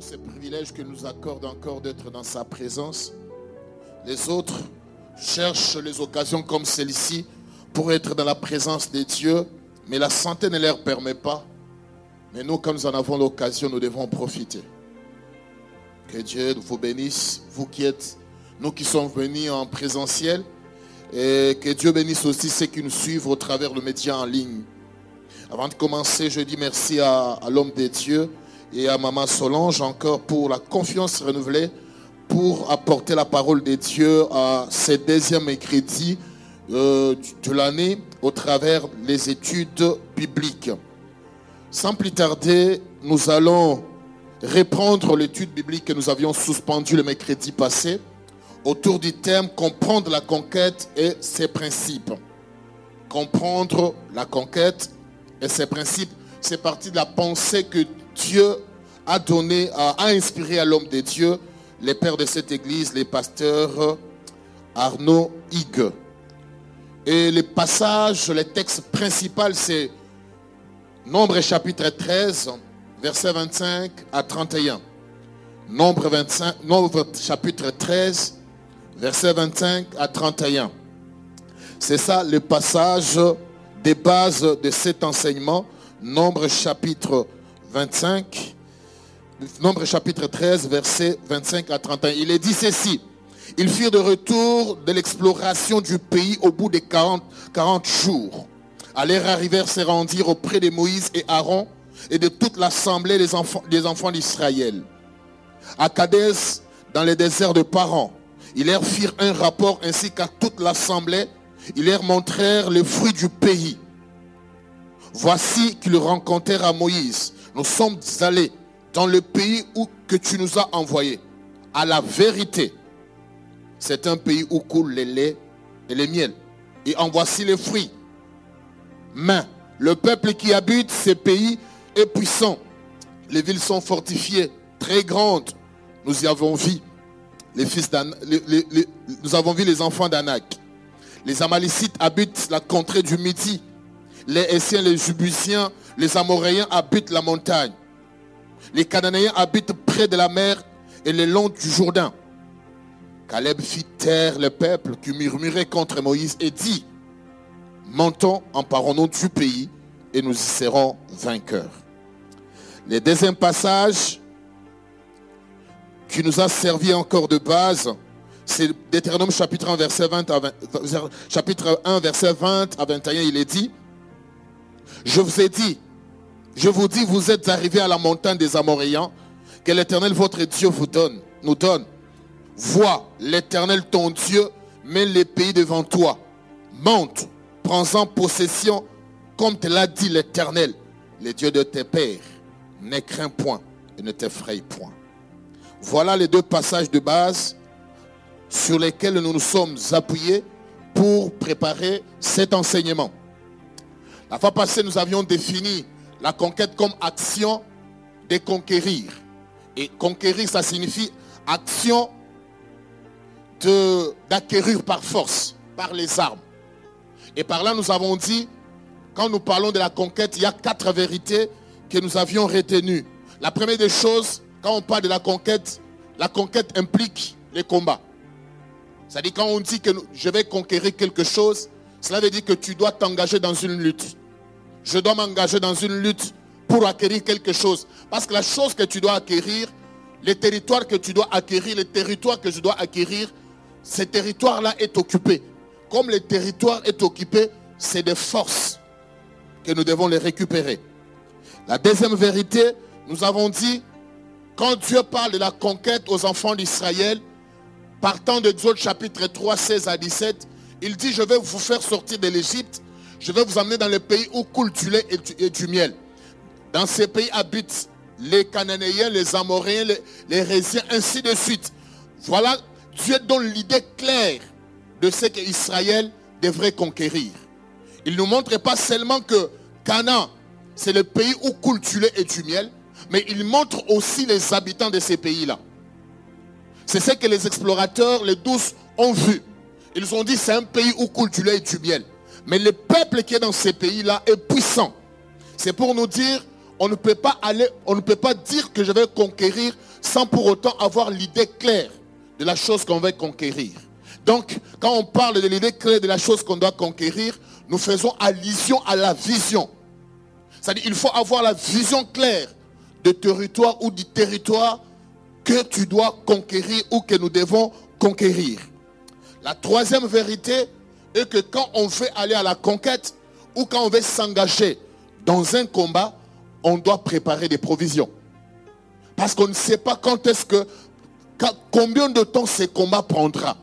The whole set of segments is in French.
pour ce privilège que nous accorde encore d'être dans sa présence. Les autres cherchent les occasions comme celle-ci pour être dans la présence des dieux, mais la santé ne leur permet pas. Mais nous, comme nous en avons l'occasion, nous devons profiter. Que Dieu vous bénisse, vous qui êtes, nous qui sommes venus en présentiel, et que Dieu bénisse aussi ceux qui nous suivent au travers le média en ligne. Avant de commencer, je dis merci à, à l'homme des dieux et à Maman Solange encore pour la confiance renouvelée pour apporter la parole des dieux à ces deuxième crédit euh, de l'année au travers des études bibliques. Sans plus tarder, nous allons reprendre l'étude biblique que nous avions suspendue le mercredi passé autour du thème comprendre la conquête et ses principes. Comprendre la conquête et ses principes, c'est partie de la pensée que Dieu a donné, a, inspiré à l'homme de Dieu, les pères de cette église, les pasteurs Arnaud Higue. Et le passage, le texte principal, c'est Nombre chapitre 13, verset 25 à 31. Nombre, 25, Nombre chapitre 13, verset 25 à 31. C'est ça le passage des bases de cet enseignement. Nombre chapitre 25, Nombre chapitre 13, verset 25 à 31. Il est dit ceci. Ils firent de retour de l'exploration du pays au bout des 40, 40 jours. Allèrent arrivèrent se rendirent auprès de Moïse et Aaron et de toute l'assemblée des enfants, des enfants d'Israël. À Kadès, dans les déserts de Paran, ils leur firent un rapport ainsi qu'à toute l'assemblée. Ils leur montrèrent les fruits du pays. Voici qu'ils rencontrèrent à Moïse. Nous sommes allés dans le pays où que tu nous as envoyés. À la vérité, c'est un pays où coule les laits et les miels. Et en voici les fruits. Mais le peuple qui habite ces pays est puissant. Les villes sont fortifiées, très grandes. Nous y avons vu les fils nous avons vu les enfants d'Anak. Les Amalécites habitent la contrée du Midi. Les Essiens, les Jubusiens, les Amoréens habitent la montagne. Les Cananéens habitent près de la mer et le long du Jourdain. Caleb fit taire le peuple qui murmurait contre Moïse et dit, montons, emparons-nous du pays et nous y serons vainqueurs. Le deuxième passage qui nous a servi encore de base, c'est Deutéronome chapitre 1, verset 20 à chapitre 1, verset 20 à 21, il est dit, je vous ai dit, je vous dis, vous êtes arrivés à la montagne des Amoréens que l'Éternel votre Dieu vous donne, nous donne. Vois, l'Éternel ton Dieu met les pays devant toi. Monte, prends-en possession, comme te l'a dit l'Éternel, le Dieu de tes pères. Ne crains point et ne t'effraie point. Voilà les deux passages de base sur lesquels nous nous sommes appuyés pour préparer cet enseignement. La fois passée, nous avions défini la conquête comme action de conquérir. Et conquérir, ça signifie action d'acquérir par force, par les armes. Et par là, nous avons dit, quand nous parlons de la conquête, il y a quatre vérités que nous avions retenues. La première des choses, quand on parle de la conquête, la conquête implique les combats. C'est-à-dire quand on dit que je vais conquérir quelque chose, cela veut dire que tu dois t'engager dans une lutte. Je dois m'engager dans une lutte pour acquérir quelque chose. Parce que la chose que tu dois acquérir, les territoires que tu dois acquérir, les territoires que je dois acquérir, ce territoire-là est occupé. Comme le territoire est occupé, c'est des forces que nous devons les récupérer. La deuxième vérité, nous avons dit, quand Dieu parle de la conquête aux enfants d'Israël, partant d'Exode chapitre 3, 16 à 17, il dit, je vais vous faire sortir de l'Égypte je vais vous emmener dans le pays où coule et du, miel. Dans ces pays habitent les Cananéens, les Amoréens, les, Résiens, ainsi de suite. Voilà, Dieu donne l'idée claire de ce qu'Israël devrait conquérir. Il ne nous montre pas seulement que Canaan, c'est le pays où coule et du miel, mais il montre aussi les habitants de ces pays-là. C'est ce que les explorateurs, les douces, ont vu. Ils ont dit c'est un pays où coule et du miel. Mais le peuple qui est dans ces pays-là est puissant. C'est pour nous dire, on ne peut pas aller, on ne peut pas dire que je vais conquérir sans pour autant avoir l'idée claire de la chose qu'on va conquérir. Donc, quand on parle de l'idée claire de la chose qu'on doit conquérir, nous faisons allusion à la vision. C'est-à-dire qu'il faut avoir la vision claire de territoire ou du territoire que tu dois conquérir ou que nous devons conquérir. La troisième vérité est que quand on veut aller à la conquête ou quand on veut s'engager dans un combat, on doit préparer des provisions. Parce qu'on ne sait pas quand est-ce que, combien de temps ce combat prendra.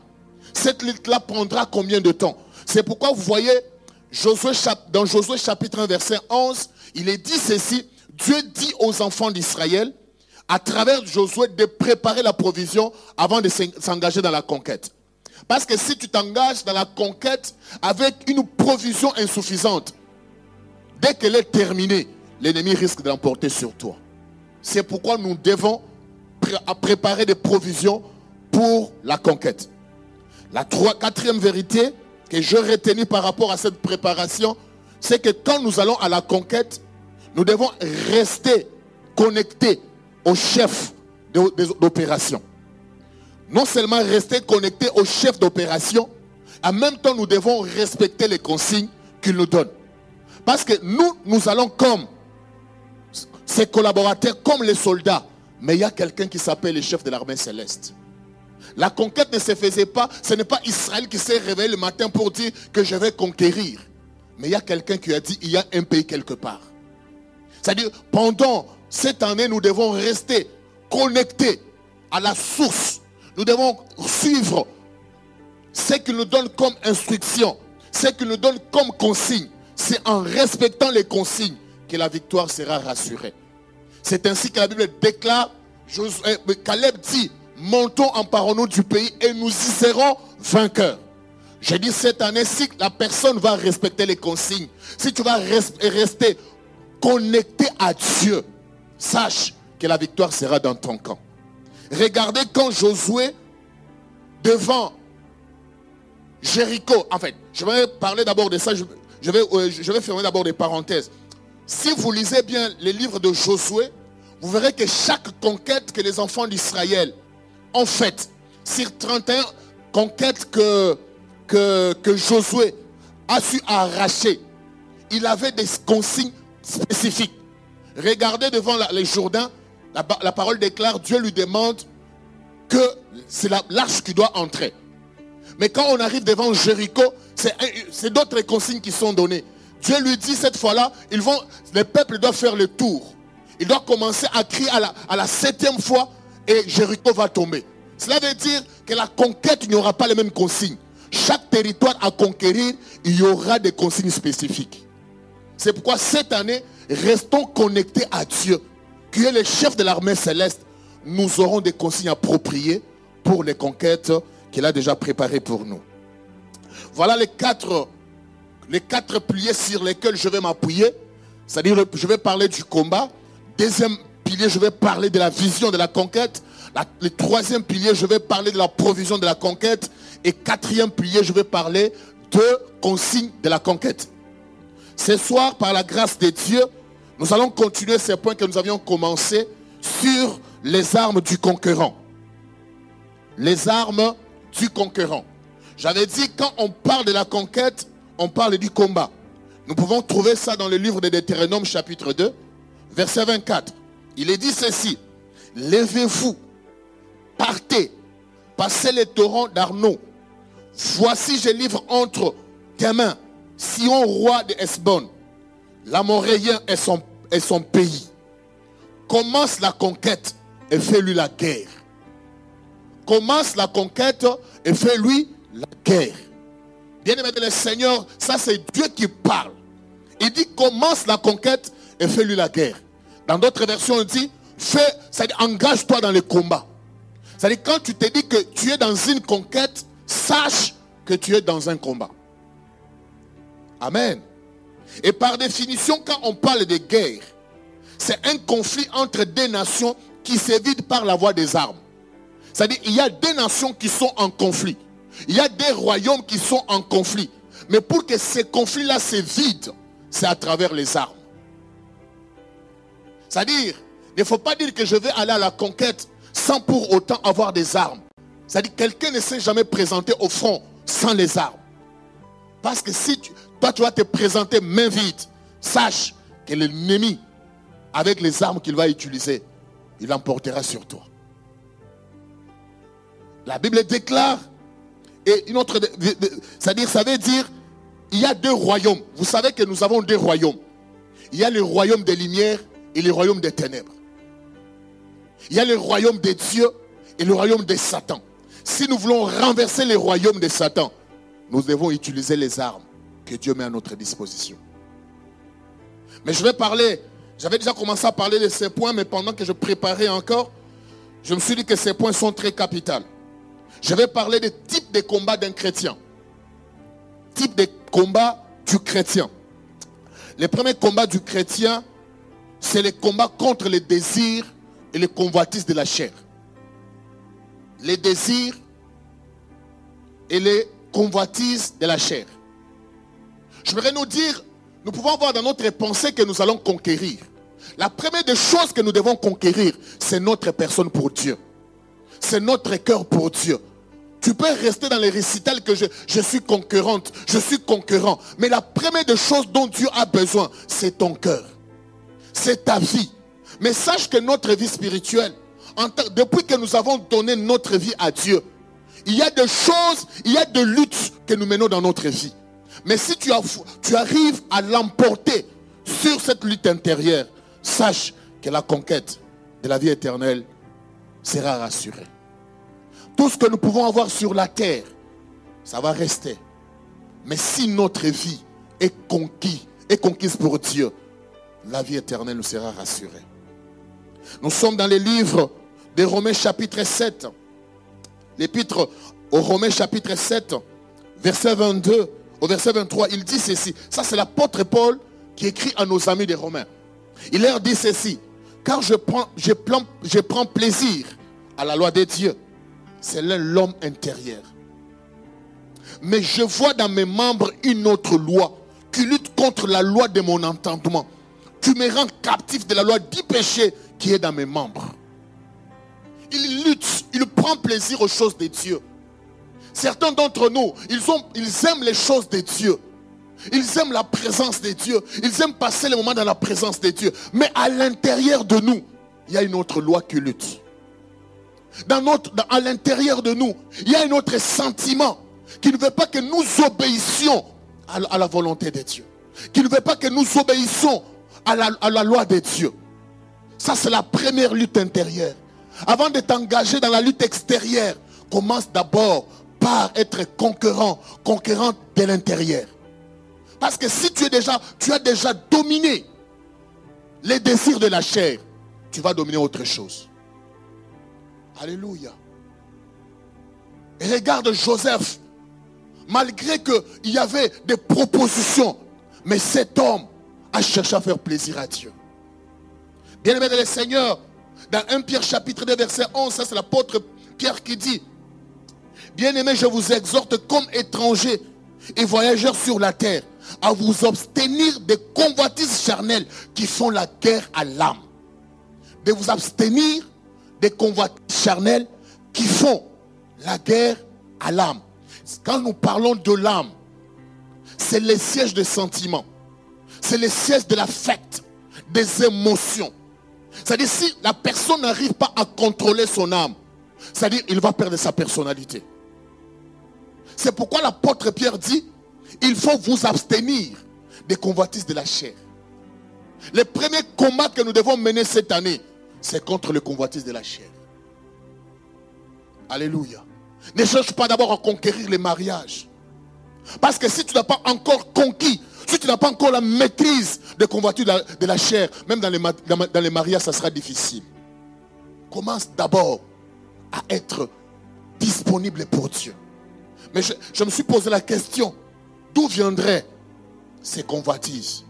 Cette lutte-là prendra combien de temps. C'est pourquoi vous voyez, dans Josué chapitre 1, verset 11, il est dit ceci, Dieu dit aux enfants d'Israël, à travers Josué, de préparer la provision avant de s'engager dans la conquête. Parce que si tu t'engages dans la conquête avec une provision insuffisante, dès qu'elle est terminée, l'ennemi risque de l'emporter sur toi. C'est pourquoi nous devons préparer des provisions pour la conquête. La quatrième vérité que je retenu par rapport à cette préparation, c'est que quand nous allons à la conquête, nous devons rester connectés au chef d'opération. Non seulement rester connectés au chef d'opération, en même temps nous devons respecter les consignes qu'il nous donne. Parce que nous, nous allons comme ses collaborateurs, comme les soldats. Mais il y a quelqu'un qui s'appelle le chef de l'armée céleste. La conquête ne se faisait pas, ce n'est pas Israël qui s'est réveillé le matin pour dire que je vais conquérir. Mais il y a quelqu'un qui a dit, il y a un pays quelque part. C'est-à-dire, pendant cette année, nous devons rester connectés à la source. Nous devons suivre ce qu'il nous donne comme instruction, ce qu'il nous donne comme consigne. C'est en respectant les consignes que la victoire sera rassurée. C'est ainsi que la Bible déclare, euh, Caleb dit, montons, emparons-nous du pays et nous y serons vainqueurs. J'ai dit cette année, si la personne va respecter les consignes, si tu vas rester connecté à Dieu, sache que la victoire sera dans ton camp. Regardez quand Josué, devant Jéricho, en fait, je vais parler d'abord de ça, je, vais, euh, je vais fermer d'abord des parenthèses. Si vous lisez bien les livres de Josué, vous verrez que chaque conquête que les enfants d'Israël ont faite, sur 31 conquêtes que, que, que Josué a su arracher, il avait des consignes spécifiques. Regardez devant les Jourdains, la, parole déclare, Dieu lui demande que c'est l'arche qui doit entrer. Mais quand on arrive devant Jéricho, c'est d'autres consignes qui sont données. Dieu lui dit cette fois-là, ils vont, les peuples doivent faire le tour. Ils doivent commencer à crier à la, à la septième fois et Jéricho va tomber. Cela veut dire que la conquête, il n'y aura pas les mêmes consignes. Chaque territoire à conquérir, il y aura des consignes spécifiques. C'est pourquoi cette année, restons connectés à Dieu, qui est le chef de l'armée céleste. Nous aurons des consignes appropriées pour les conquêtes qu'il a déjà préparées pour nous. Voilà les quatre, les quatre piliers sur lesquels je vais m'appuyer. C'est-à-dire, je vais parler du combat. Deuxième pilier, je vais parler de la vision de la conquête. le troisième pilier, je vais parler de la provision de la conquête. Et quatrième pilier, je vais parler de consignes de la conquête. Ce soir, par la grâce de Dieu, nous allons continuer ces points que nous avions commencés sur les armes du conquérant. Les armes du conquérant. J'avais dit, quand on parle de la conquête, on parle du combat. Nous pouvons trouver ça dans le livre de Deutéronome chapitre 2, verset 24. Il est dit ceci. Levez-vous, partez, passez les torrents d'Arnaud. Voici, je livre entre tes mains Sion, roi de Esbon, l'Amoréen est son, est son pays. Commence la conquête et fais-lui la guerre. Commence la conquête et fais-lui la guerre. Bien aimé le Seigneur, ça c'est Dieu qui parle. Il dit commence la conquête et fais-lui la guerre. Dans d'autres versions, il dit fais, engage-toi dans le combat. C'est-à-dire quand tu te dis que tu es dans une conquête, sache que tu es dans un combat. Amen. Et par définition, quand on parle de guerre, c'est un conflit entre des nations qui s'évitent par la voie des armes. C'est-à-dire, il y a des nations qui sont en conflit. Il y a des royaumes qui sont en conflit. Mais pour que ces conflits-là se vident, c'est à travers les armes. C'est-à-dire, il ne faut pas dire que je vais aller à la conquête sans pour autant avoir des armes. C'est-à-dire, quelqu'un ne s'est jamais présenté au front sans les armes. Parce que si toi, tu vas te présenter main vide, sache que l'ennemi, avec les armes qu'il va utiliser, il emportera sur toi. La Bible déclare, et c'est-à-dire, ça veut dire, il y a deux royaumes. Vous savez que nous avons deux royaumes. Il y a le royaume des lumières et le royaume des ténèbres. Il y a le royaume des dieux et le royaume des Satan. Si nous voulons renverser le royaume de Satan, nous devons utiliser les armes que Dieu met à notre disposition. Mais je vais parler, j'avais déjà commencé à parler de ces points, mais pendant que je préparais encore, je me suis dit que ces points sont très capitaux. Je vais parler des types de combats d'un chrétien. Type de combat du chrétien. Le premier combat du chrétien, c'est le combat contre les désirs et les convoitises de la chair. Les désirs et les convoitises de la chair. Je voudrais nous dire, nous pouvons voir dans notre pensée que nous allons conquérir. La première des choses que nous devons conquérir, c'est notre personne pour Dieu. C'est notre cœur pour Dieu. Tu peux rester dans les récitals que je, suis conquérante, je suis conquérant. Mais la première des choses dont Dieu a besoin, c'est ton cœur. C'est ta vie. Mais sache que notre vie spirituelle, depuis que nous avons donné notre vie à Dieu, il y a des choses, il y a des luttes que nous menons dans notre vie. Mais si tu, arrives à l'emporter sur cette lutte intérieure, sache que la conquête de la vie éternelle sera rassurée. Tout ce que nous pouvons avoir sur la terre, ça va rester. Mais si notre vie est conquise, est conquise pour Dieu, la vie éternelle nous sera rassurée. Nous sommes dans les livres des Romains chapitre 7. L'épître aux Romains chapitre 7, verset 22 au verset 23, il dit ceci. Ça, c'est l'apôtre Paul qui écrit à nos amis des Romains. Il leur dit ceci. Car je prends, je, je prends plaisir à la loi des dieux. C'est l'homme intérieur. Mais je vois dans mes membres une autre loi qui lutte contre la loi de mon entendement. Tu me rends captif de la loi du péché qui est dans mes membres. Il lutte, il prend plaisir aux choses de Dieu. Certains d'entre nous, ils, aiment les choses de Dieu. Ils aiment la présence de Dieu. Ils aiment passer les moments dans la présence de Dieu. Mais à l'intérieur de nous, il y a une autre loi qui lutte. Dans notre, à l'intérieur de nous, il y a un autre sentiment qui ne veut pas que nous obéissions à, la volonté de Dieu. Qui ne veut pas que nous obéissons à la, loi de Dieu. Ça, c'est la première lutte intérieure. Avant de t'engager dans la lutte extérieure, commence d'abord par être conquérant, conquérant de l'intérieur. Parce que si tu es déjà, tu as déjà dominé les désirs de la chair, tu vas dominer autre chose. Alléluia. Et regarde Joseph, malgré qu'il y avait des propositions, mais cet homme a cherché à faire plaisir à Dieu. Bien-aimé le Seigneur, dans 1 Pierre chapitre 2 verset 11, ça c'est l'apôtre Pierre qui dit, Bien-aimé, je vous exhorte comme étrangers et voyageurs sur la terre à vous abstenir des convoitises charnelles qui font la guerre à l'âme. De vous abstenir des convoitises charnelles qui font la guerre à l'âme. Quand nous parlons de l'âme, c'est le siège des sentiments. C'est le siège de l'affect, des émotions. C'est-à-dire si la personne n'arrive pas à contrôler son âme, c'est-à-dire il va perdre sa personnalité. C'est pourquoi l'apôtre Pierre dit, il faut vous abstenir des convoitises de la chair. Le premier combat que nous devons mener cette année, c'est contre les convoitises de la chair. Alléluia. Ne cherche pas d'abord à conquérir les mariages. Parce que si tu n'as pas encore conquis, si tu n'as pas encore la maîtrise des convoitises de la, chair, même dans les, dans les mariages, ça sera difficile. Commence d'abord à être disponible pour Dieu. Mais je, me suis posé la question, d'où viendraient ces convoitises?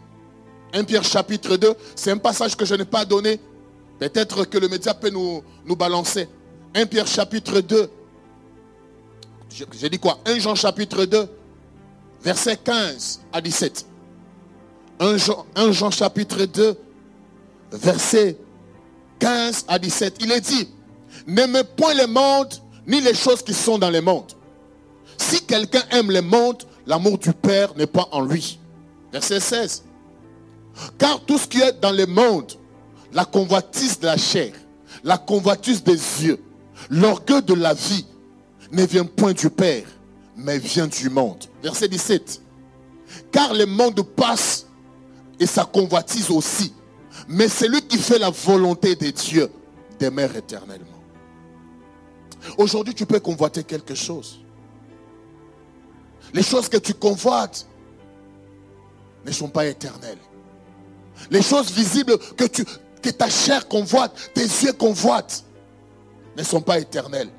1 Pierre chapitre 2, c'est un passage que je n'ai pas donné. Peut-être que le média peut nous, nous balancer. 1 Pierre chapitre 2. J'ai dit quoi? 1 Jean chapitre 2, verset 15 à 17. 1 Jean, 1 Jean chapitre 2, verset 15 à 17, il est dit, n'aimez point le monde, ni les choses qui sont dans le monde. Si quelqu'un aime le monde, l'amour du Père n'est pas en lui. Verset 16. Car tout ce qui est dans le monde, la convoitise de la chair, la convoitise des yeux, l'orgueil de la vie, ne vient point du Père, mais vient du monde. Verset 17. Car le monde passe et sa convoitise aussi. Mais celui qui fait la volonté de Dieu demeure éternellement. Aujourd'hui, tu peux convoiter quelque chose. Les choses que tu convoites ne sont pas éternelles. Les choses visibles que, ta chair convoite, tes yeux convoitent, ne sont pas éternelles.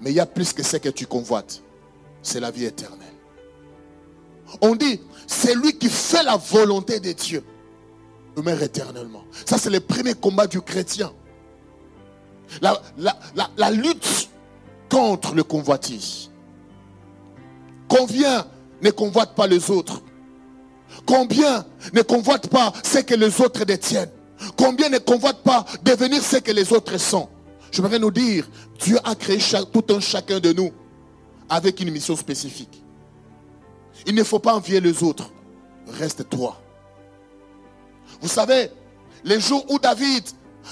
Mais il y a plus que ce que tu convoites. C'est la vie éternelle. On dit, c'est lui qui fait la volonté de Dieu demeure éternellement. Ça, c'est le premier combat du chrétien. La, la, lutte contre le convoitise. Combien ne convoitent pas les autres Combien ne convoitent pas ce que les autres détiennent Combien ne convoitent pas devenir ce que les autres sont Je voudrais nous dire, Dieu a créé tout un chacun de nous avec une mission spécifique. Il ne faut pas envier les autres. Reste toi. Vous savez, les jours où David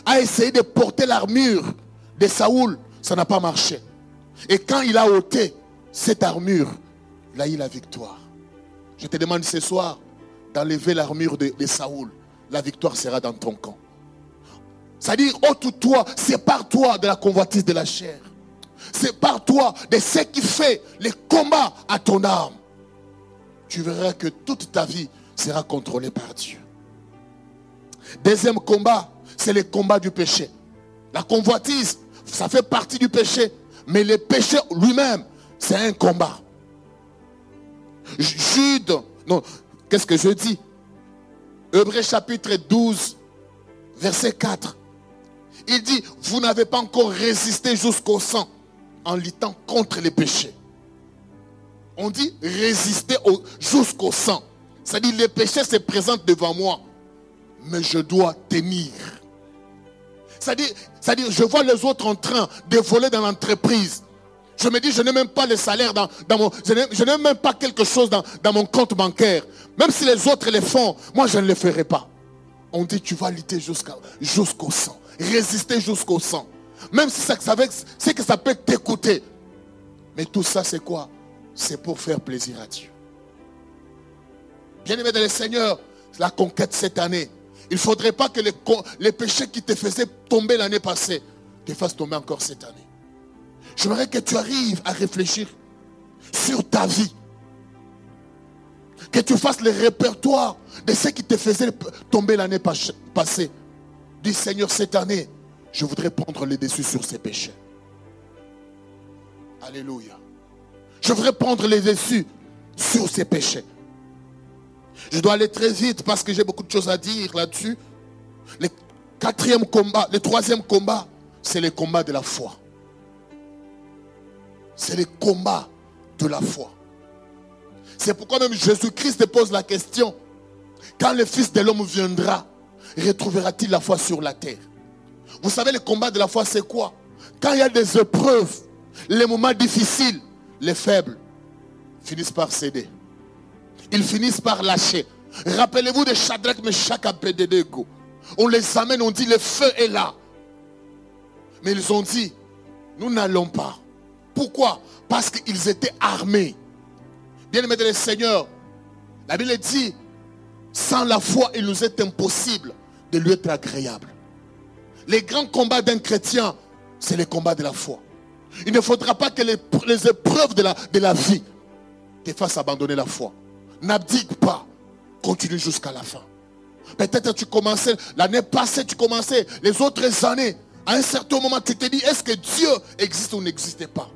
a essayé de porter l'armure de Saoul, ça n'a pas marché. Et quand il a ôté cette armure, il a la victoire. Je te demande ce soir d'enlever l'armure de, Saoul. La victoire sera dans ton camp. C'est-à-dire, ôte-toi, sépare-toi de la convoitise de la chair. Sépare-toi de ce qui fait les combats à ton âme. Tu verras que toute ta vie sera contrôlée par Dieu. Deuxième combat, c'est le combat du péché. La convoitise, ça fait partie du péché. Mais le péché lui-même, c'est un combat. Jude, non, qu'est-ce que je dis? Hébreu chapitre 12, verset 4. Il dit, vous n'avez pas encore résisté jusqu'au sang en luttant contre les péchés. On dit résister jusqu'au sang. C'est-à-dire les péchés se présentent devant moi mais je dois tenir. C'est-à-dire, je vois les autres en train de voler dans l'entreprise. Je me dis, je n'ai même pas le salaire dans, mon... Je n'ai même pas quelque chose dans, mon compte bancaire. Même si les autres le font, moi je ne le ferai pas. On dit, tu vas lutter jusqu'au sang. Résister jusqu'au sang. Même si ça, c'est que ça peut t'écouter. Mais tout ça, c'est quoi? C'est pour faire plaisir à Dieu. Bien-aimé dans le Seigneur, la conquête cette année, il ne faudrait pas que les, péchés qui te faisaient tomber l'année passée te fassent tomber encore cette année. J'aimerais que tu arrives à réfléchir sur ta vie. Que tu fasses le répertoire de ce qui te faisait tomber l'année passée. Dis Seigneur, cette année, je voudrais prendre le dessus sur ces péchés. Alléluia. Je voudrais prendre les dessus sur ces péchés. Je dois aller très vite parce que j'ai beaucoup de choses à dire là-dessus. Le quatrième combat, le troisième combat, c'est le combat de la foi. C'est le combat de la foi. C'est pourquoi même Jésus-Christ pose la question, quand le Fils de l'homme viendra, retrouvera-t-il la foi sur la terre? Vous savez, le combat de la foi, c'est quoi? Quand il y a des épreuves, les moments difficiles, les faibles finissent par céder ils finissent par lâcher. Rappelez-vous de Shadrach, Meshach, Abednego. On les amène, on dit le feu est là. Mais ils ont dit, nous n'allons pas. Pourquoi? Parce qu'ils étaient armés. Bien-aimés le Seigneur, la Bible dit, sans la foi, il nous est impossible de lui être agréable. Les grands combats d'un chrétien, c'est les combats de la foi. Il ne faudra pas que les, épreuves de la, de la vie te fassent abandonner la foi. N'abdique pas. Continue jusqu'à la fin. Peut-être tu commençais, l'année passée, tu commençais, les autres années, à un certain moment, tu te dis, est-ce que Dieu existe ou n'existe pas?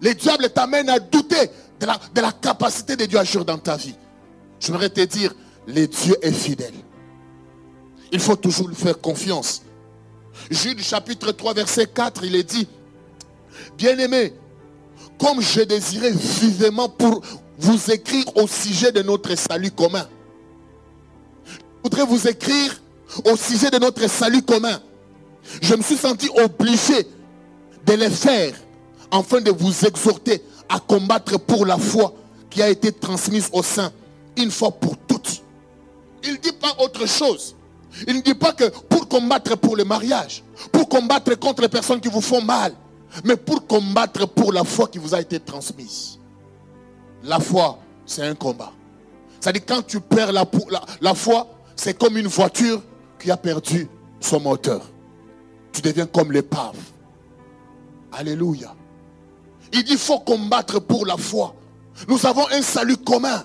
Le diable t'amène à douter de la, capacité de Dieu à agir dans ta vie. Je voudrais te dire, le Dieu est fidèle. Il faut toujours lui faire confiance. Jude chapitre 3, verset 4, il est dit, bien-aimé, comme je désirais vivement pour vous écrire au sujet de notre salut commun. Je voudrais vous écrire au sujet de notre salut commun, je me suis senti obligé de les faire afin de vous exhorter à combattre pour la foi qui a été transmise au sein une fois pour toutes. Il ne dit pas autre chose. Il ne dit pas que pour combattre pour le mariage, pour combattre contre les personnes qui vous font mal, mais pour combattre pour la foi qui vous a été transmise. La foi, c'est un combat. C'est-à-dire quand tu perds la foi, c'est comme une voiture qui a perdu son moteur. Tu deviens comme l'épave. Alléluia. Il dit, faut combattre pour la foi. Nous avons un salut commun.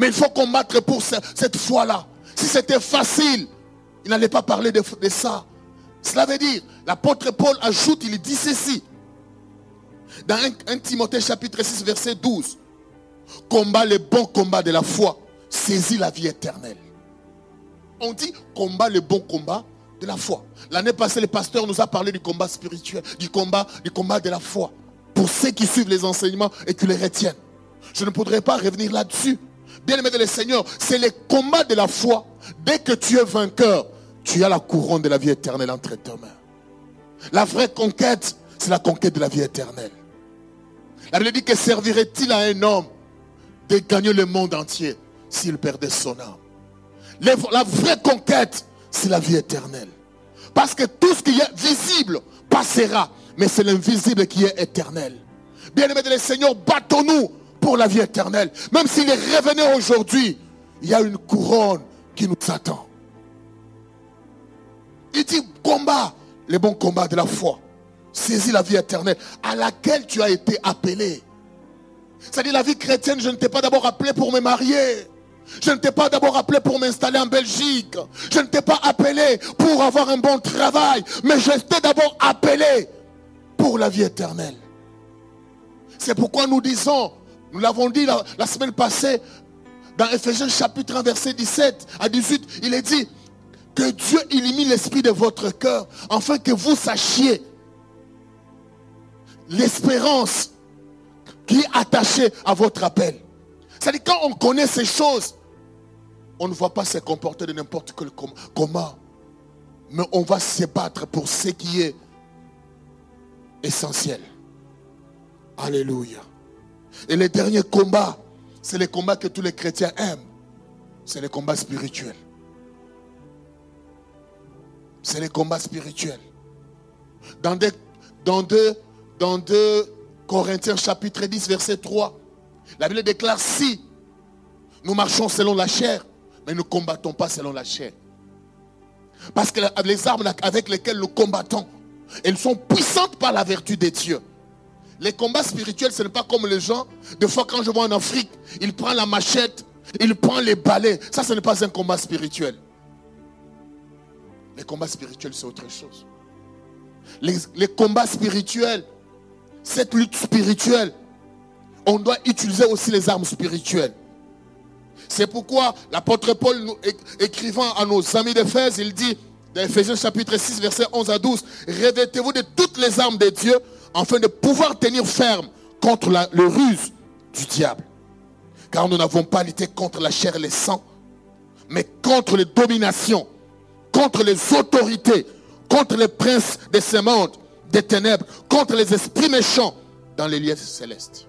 Mais il faut combattre pour cette foi-là. Si c'était facile, il n'allait pas parler de, ça. Cela veut dire, l'apôtre Paul ajoute, il dit ceci. Dans 1, Timothée chapitre 6, verset 12. Combat le bon combat de la foi. Saisis la vie éternelle. On dit combat le bon combat de la foi. L'année passée, le pasteur nous a parlé du combat spirituel, du combat, du combat de la foi. Pour ceux qui suivent les enseignements et qui les retiennent. Je ne pourrais pas revenir là-dessus. Bien aimé de le Seigneur, c'est le combat de la foi. Dès que tu es vainqueur, tu as la couronne de la vie éternelle entre tes mains. La vraie conquête, c'est la conquête de la vie éternelle. La Bible dit que servirait-il à un homme de gagner le monde entier s'il perdait son âme? La vraie conquête, c'est la vie éternelle. Parce que tout ce qui est visible passera, mais c'est l'invisible qui est éternel. Bien-aimés de le Seigneur, battons-nous pour la vie éternelle. Même s'il est revenu aujourd'hui, il y a une couronne qui nous attend. Il dit combat, les bons combats de la foi. Saisis la vie éternelle à laquelle tu as été appelé. C'est-à-dire la vie chrétienne, je ne t'ai pas d'abord appelé pour me marier. Je ne t'ai pas d'abord appelé pour m'installer en Belgique. Je ne t'ai pas appelé pour avoir un bon travail. Mais je t'ai d'abord appelé pour la vie éternelle. C'est pourquoi nous disons, nous l'avons dit la, semaine passée, dans Ephésiens chapitre 1, verset 17 à 18, il est dit que Dieu illumine l'esprit de votre cœur, afin que vous sachiez l'espérance qui est attachée à votre appel. C'est-à-dire quand on connaît ces choses, on ne va pas se comporter de n'importe quel comment. Mais on va se battre pour ce qui est essentiel. Alléluia. Et le dernier combat, c'est le combat que tous les chrétiens aiment. C'est le combat spirituel. C'est le combat spirituel. Dans deux, dans deux, dans Corinthiens chapitre 10, verset 3, la Bible déclare si nous marchons selon la chair, mais nous ne combattons pas selon la chair. Parce que les armes avec lesquelles nous combattons, elles sont puissantes par la vertu des dieux. Les combats spirituels, ce n'est pas comme les gens. Des fois, quand je vois en Afrique, il prend la machette, il prend les balais. Ça, ce n'est pas un combat spirituel. Les combats spirituels, c'est autre chose. Les, combats spirituels, cette lutte spirituelle, on doit utiliser aussi les armes spirituelles. C'est pourquoi l'apôtre Paul, écrivant à nos amis d'Éphèse, il dit, Ephésiens chapitre 6, verset 11 à 12, revêtez-vous de toutes les armes de Dieu afin de pouvoir tenir ferme contre le ruse du diable. Car nous n'avons pas lutté contre la chair et le sang, mais contre les dominations, contre les autorités, contre les princes de ce des ténèbres, contre les esprits méchants dans les lieux célestes.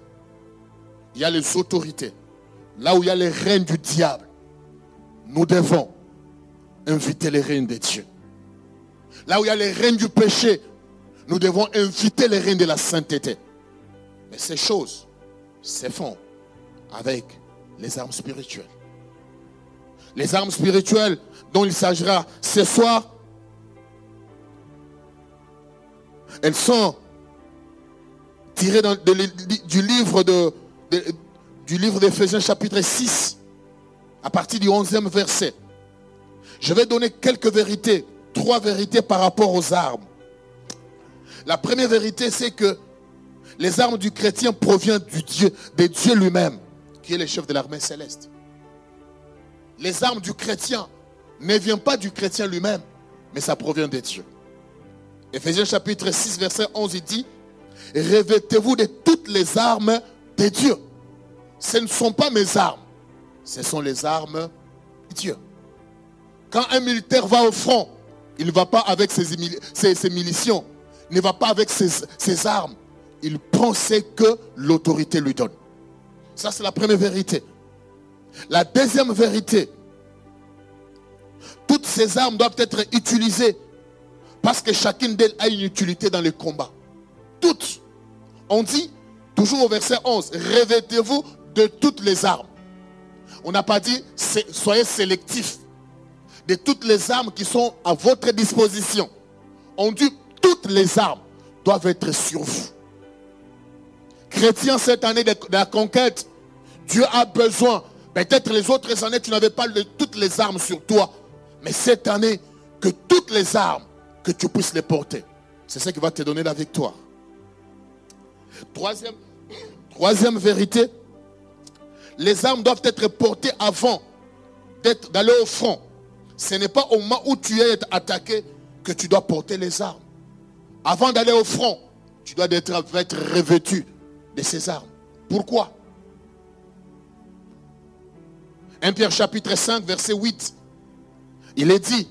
Il y a les autorités. Là où il y a les règnes du diable, nous devons inviter les règnes de Dieu. Là où il y a les règnes du péché, nous devons inviter les reines de la sainteté. Mais ces choses se font avec les armes spirituelles. Les armes spirituelles dont il s'agira ce soir, elles sont tirées du livre de, du livre d'Éphésiens chapitre 6, à partir du 11e verset. Je vais donner quelques vérités, trois vérités par rapport aux armes. La première vérité, c'est que les armes du chrétien proviennent du Dieu, de Dieu lui-même, qui est le chef de l'armée céleste. Les armes du chrétien ne viennent pas du chrétien lui-même, mais ça provient de Dieu. Éphésiens chapitre 6, verset 11, il dit, revêtez-vous de toutes les armes de Dieu. Ce ne sont pas mes armes, ce sont les armes de Dieu. Quand un militaire va au front, il ne va pas avec ses, ses, militions, il ne va pas avec ses, ses armes. Il prend ce que l'autorité lui donne. Ça, c'est la première vérité. La deuxième vérité, toutes ces armes doivent être utilisées parce que chacune d'elles a une utilité dans le combat. Toutes. On dit, toujours au verset 11, revêtez-vous de toutes les armes. On n'a pas dit, soyez sélectifs de toutes les armes qui sont à votre disposition. On dit, toutes les armes doivent être sur vous. Chrétiens, cette année de la conquête, Dieu a besoin. Peut-être les autres années, tu n'avais pas de toutes les armes sur toi. Mais cette année, que toutes les armes, que tu puisses les porter. C'est ça qui va te donner la victoire. Troisième, troisième vérité, les armes doivent être portées avant d'aller au front. Ce n'est pas au moment où tu es attaqué que tu dois porter les armes. Avant d'aller au front, tu dois être, revêtu de ces armes. Pourquoi? 1 Pierre chapitre 5, verset 8. Il est dit,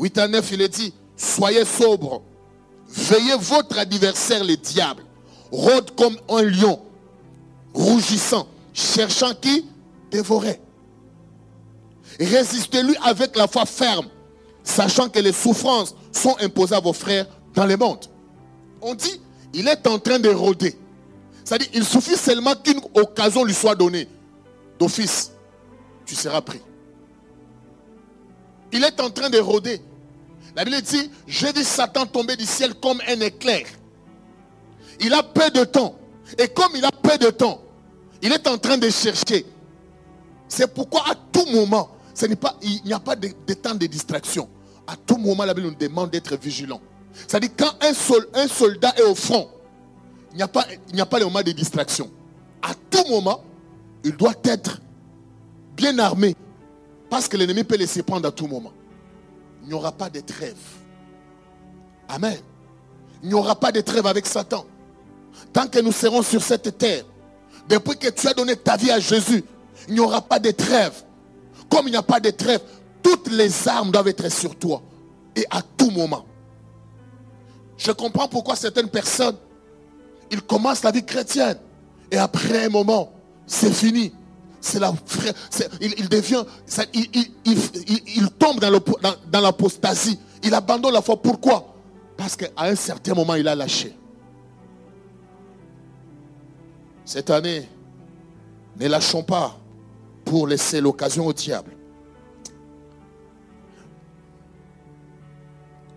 8 à 9, il est dit, soyez sobres, veillez votre adversaire le diable, rôde comme un lion, rougissant, cherchant qui? Dévorer. Résistez-lui avec la foi ferme, sachant que les souffrances sont imposées à vos frères dans le monde. On dit, il est en train de rôder. C'est-à-dire, il suffit seulement qu'une occasion lui soit donnée. D'office, tu seras pris. Il est en train de rôder. La Bible dit, j'ai vu Satan tomber du ciel comme un éclair. Il a peu de temps. Et comme il a peu de temps, il est en train de chercher. C'est pourquoi à tout moment, ce pas, il n'y a pas de, temps de distraction. À tout moment, la Bible nous demande d'être vigilant. C'est-à-dire quand un, soldat est au front, il n'y a, pas, il n'y a pas le moment de distraction. À tout moment, il doit être bien armé. Parce que l'ennemi peut laisser prendre à tout moment. Il n'y aura pas de trêve. Amen. Il n'y aura pas de trêve avec Satan. Tant que nous serons sur cette terre, depuis que tu as donné ta vie à Jésus, il n'y aura pas de trêve. Comme il n'y a pas de trêve, toutes les armes doivent être sur toi. Et à tout moment. Je comprends pourquoi certaines personnes, ils commencent la vie chrétienne. Et après un moment, c'est fini c'est la il, devient, il, tombe dans l'apostasie. il abandonne la foi. Pourquoi? Parce qu'à un certain moment, il a lâché. Cette année, ne lâchons pas pour laisser l'occasion au diable.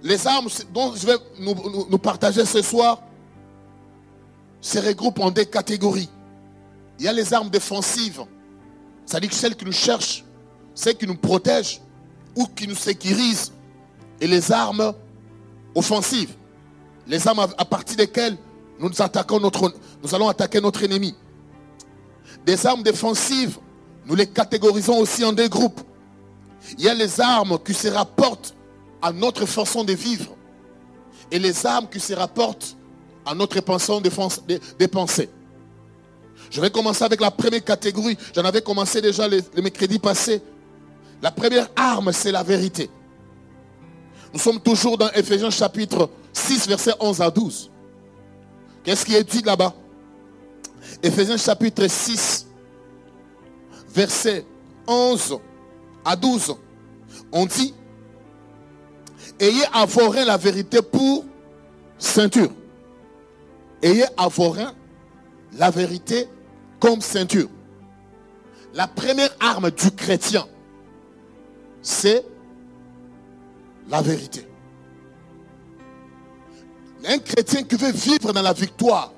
Les armes dont je vais nous partager ce soir se regroupent en deux catégories. Il y a les armes défensives c'est-à-dire celles qui nous cherchent, celles qui nous protègent ou qui nous sécurisent. Et les armes offensives. Les armes à partir desquelles nous, allons attaquer notre ennemi. Des armes défensives, nous les catégorisons aussi en deux groupes. Il y a les armes qui se rapportent à notre façon de vivre et les armes qui se rapportent à notre façon de penser. Je vais commencer avec la première catégorie. J'en avais commencé déjà les, les mercredis passés. La première arme, c'est la vérité. Nous sommes toujours dans Ephésiens chapitre 6, verset 11 à 12. Qu'est-ce qui est dit là-bas? Ephésiens chapitre 6, verset 11 à 12. On dit, ayez à la vérité pour ceinture. Ayez à la vérité comme ceinture. La première arme du chrétien, c'est la vérité. Un chrétien qui veut vivre dans la victoire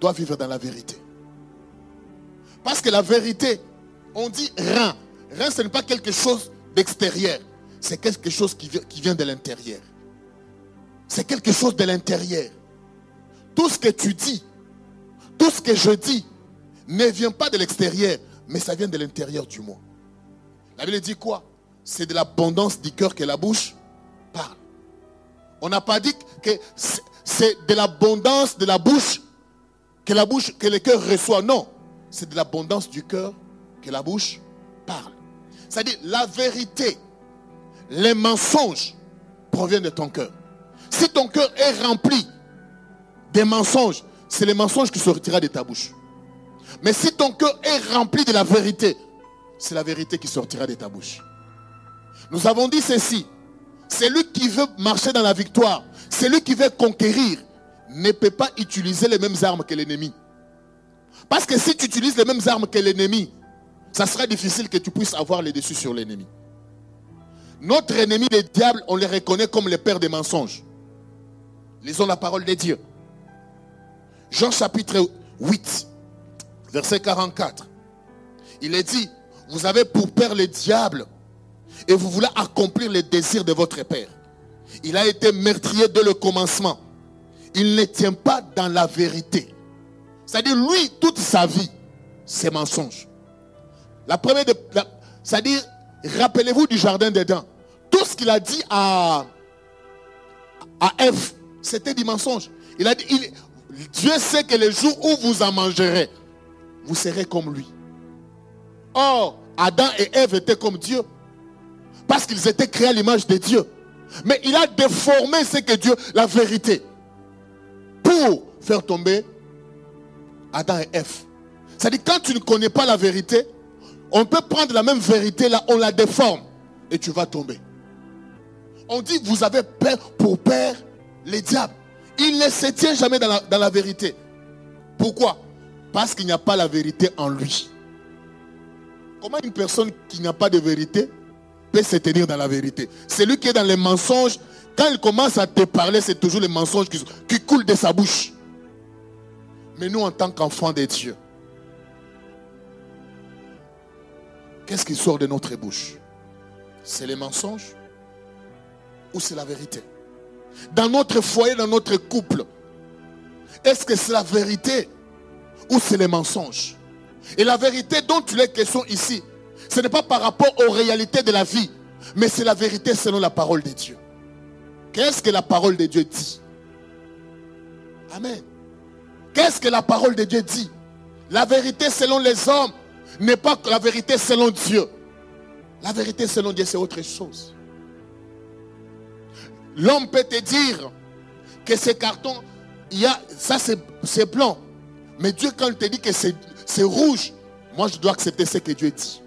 doit vivre dans la vérité. Parce que la vérité, on dit rein. Rein, ce n'est pas quelque chose d'extérieur. C'est quelque chose qui vient de l'intérieur. C'est quelque chose de l'intérieur. Tout ce que tu dis tout ce que je dis ne vient pas de l'extérieur, mais ça vient de l'intérieur du moi. La Bible dit quoi? C'est de l'abondance du cœur que la bouche parle. On n'a pas dit que c'est de l'abondance de la bouche que la bouche, que le cœur reçoit. Non, c'est de l'abondance du cœur que la bouche parle. C'est-à-dire la vérité, les mensonges proviennent de ton cœur. Si ton cœur est rempli des mensonges, c'est les mensonges qui sortira de ta bouche. Mais si ton cœur est rempli de la vérité, c'est la vérité qui sortira de ta bouche. Nous avons dit ceci. Celui qui veut marcher dans la victoire, celui qui veut conquérir, ne peut pas utiliser les mêmes armes que l'ennemi. Parce que si tu utilises les mêmes armes que l'ennemi, ça sera difficile que tu puisses avoir les dessus sur l'ennemi. Notre ennemi, les diables, on les reconnaît comme les pères des mensonges. Lisons la parole de Dieu. Jean chapitre 8, verset 44. Il est dit, vous avez pour père le diable et vous voulez accomplir les désirs de votre père. Il a été meurtrier dès le commencement. Il ne tient pas dans la vérité. C'est-à-dire, lui, toute sa vie, c'est mensonge. La première, c'est-à-dire, rappelez-vous du jardin d'Éden. Tout ce qu'il a dit à, à c'était du mensonge. Il a dit, Dieu sait que le jour où vous en mangerez, vous serez comme lui. Or, Adam et Ève étaient comme Dieu. Parce qu'ils étaient créés à l'image de Dieu. Mais il a déformé ce que Dieu, la vérité, pour faire tomber Adam et Ève. C'est-à-dire, quand tu ne connais pas la vérité, on peut prendre la même vérité là, on la déforme et tu vas tomber. On dit, vous avez peur pour père les diables. Il ne se tient jamais dans la, vérité. Pourquoi? Parce qu'il n'y a pas la vérité en lui. Comment une personne qui n'a pas de vérité peut se tenir dans la vérité? Celui qui est dans les mensonges, quand il commence à te parler, c'est toujours les mensonges qui coulent de sa bouche. Mais nous, en tant qu'enfants de Dieu, qu'est-ce qui sort de notre bouche? C'est les mensonges ou c'est la vérité? Dans notre foyer, dans notre couple, est-ce que c'est la vérité ou c'est les mensonges? Et la vérité dont tu es question ici, ce n'est pas par rapport aux réalités de la vie, mais c'est la vérité selon la parole de Dieu. Qu'est-ce que la parole de Dieu dit? Amen. Qu'est-ce que la parole de Dieu dit? La vérité selon les hommes n'est pas la vérité selon Dieu. La vérité selon Dieu, c'est autre chose. L'homme peut te dire que ce carton, il y a, ça c'est blanc. Mais Dieu, quand il te dit que c'est rouge, moi je dois accepter ce que Dieu dit.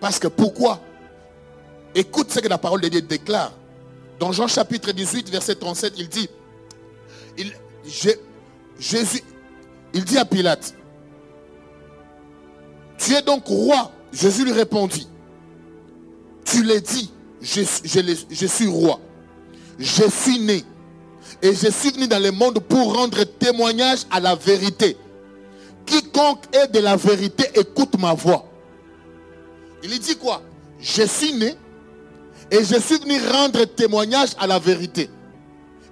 Parce que pourquoi? Écoute ce que la parole de Dieu déclare. Dans Jean chapitre 18, verset 37, il dit, il, Jésus, il dit à Pilate, tu es donc roi. Jésus lui répondit, tu l'as dit, je, je, suis roi. Je suis né. Et je suis venu dans le monde pour rendre témoignage à la vérité. Quiconque est de la vérité écoute ma voix. Il dit quoi? Je suis né et je suis venu rendre témoignage à la vérité.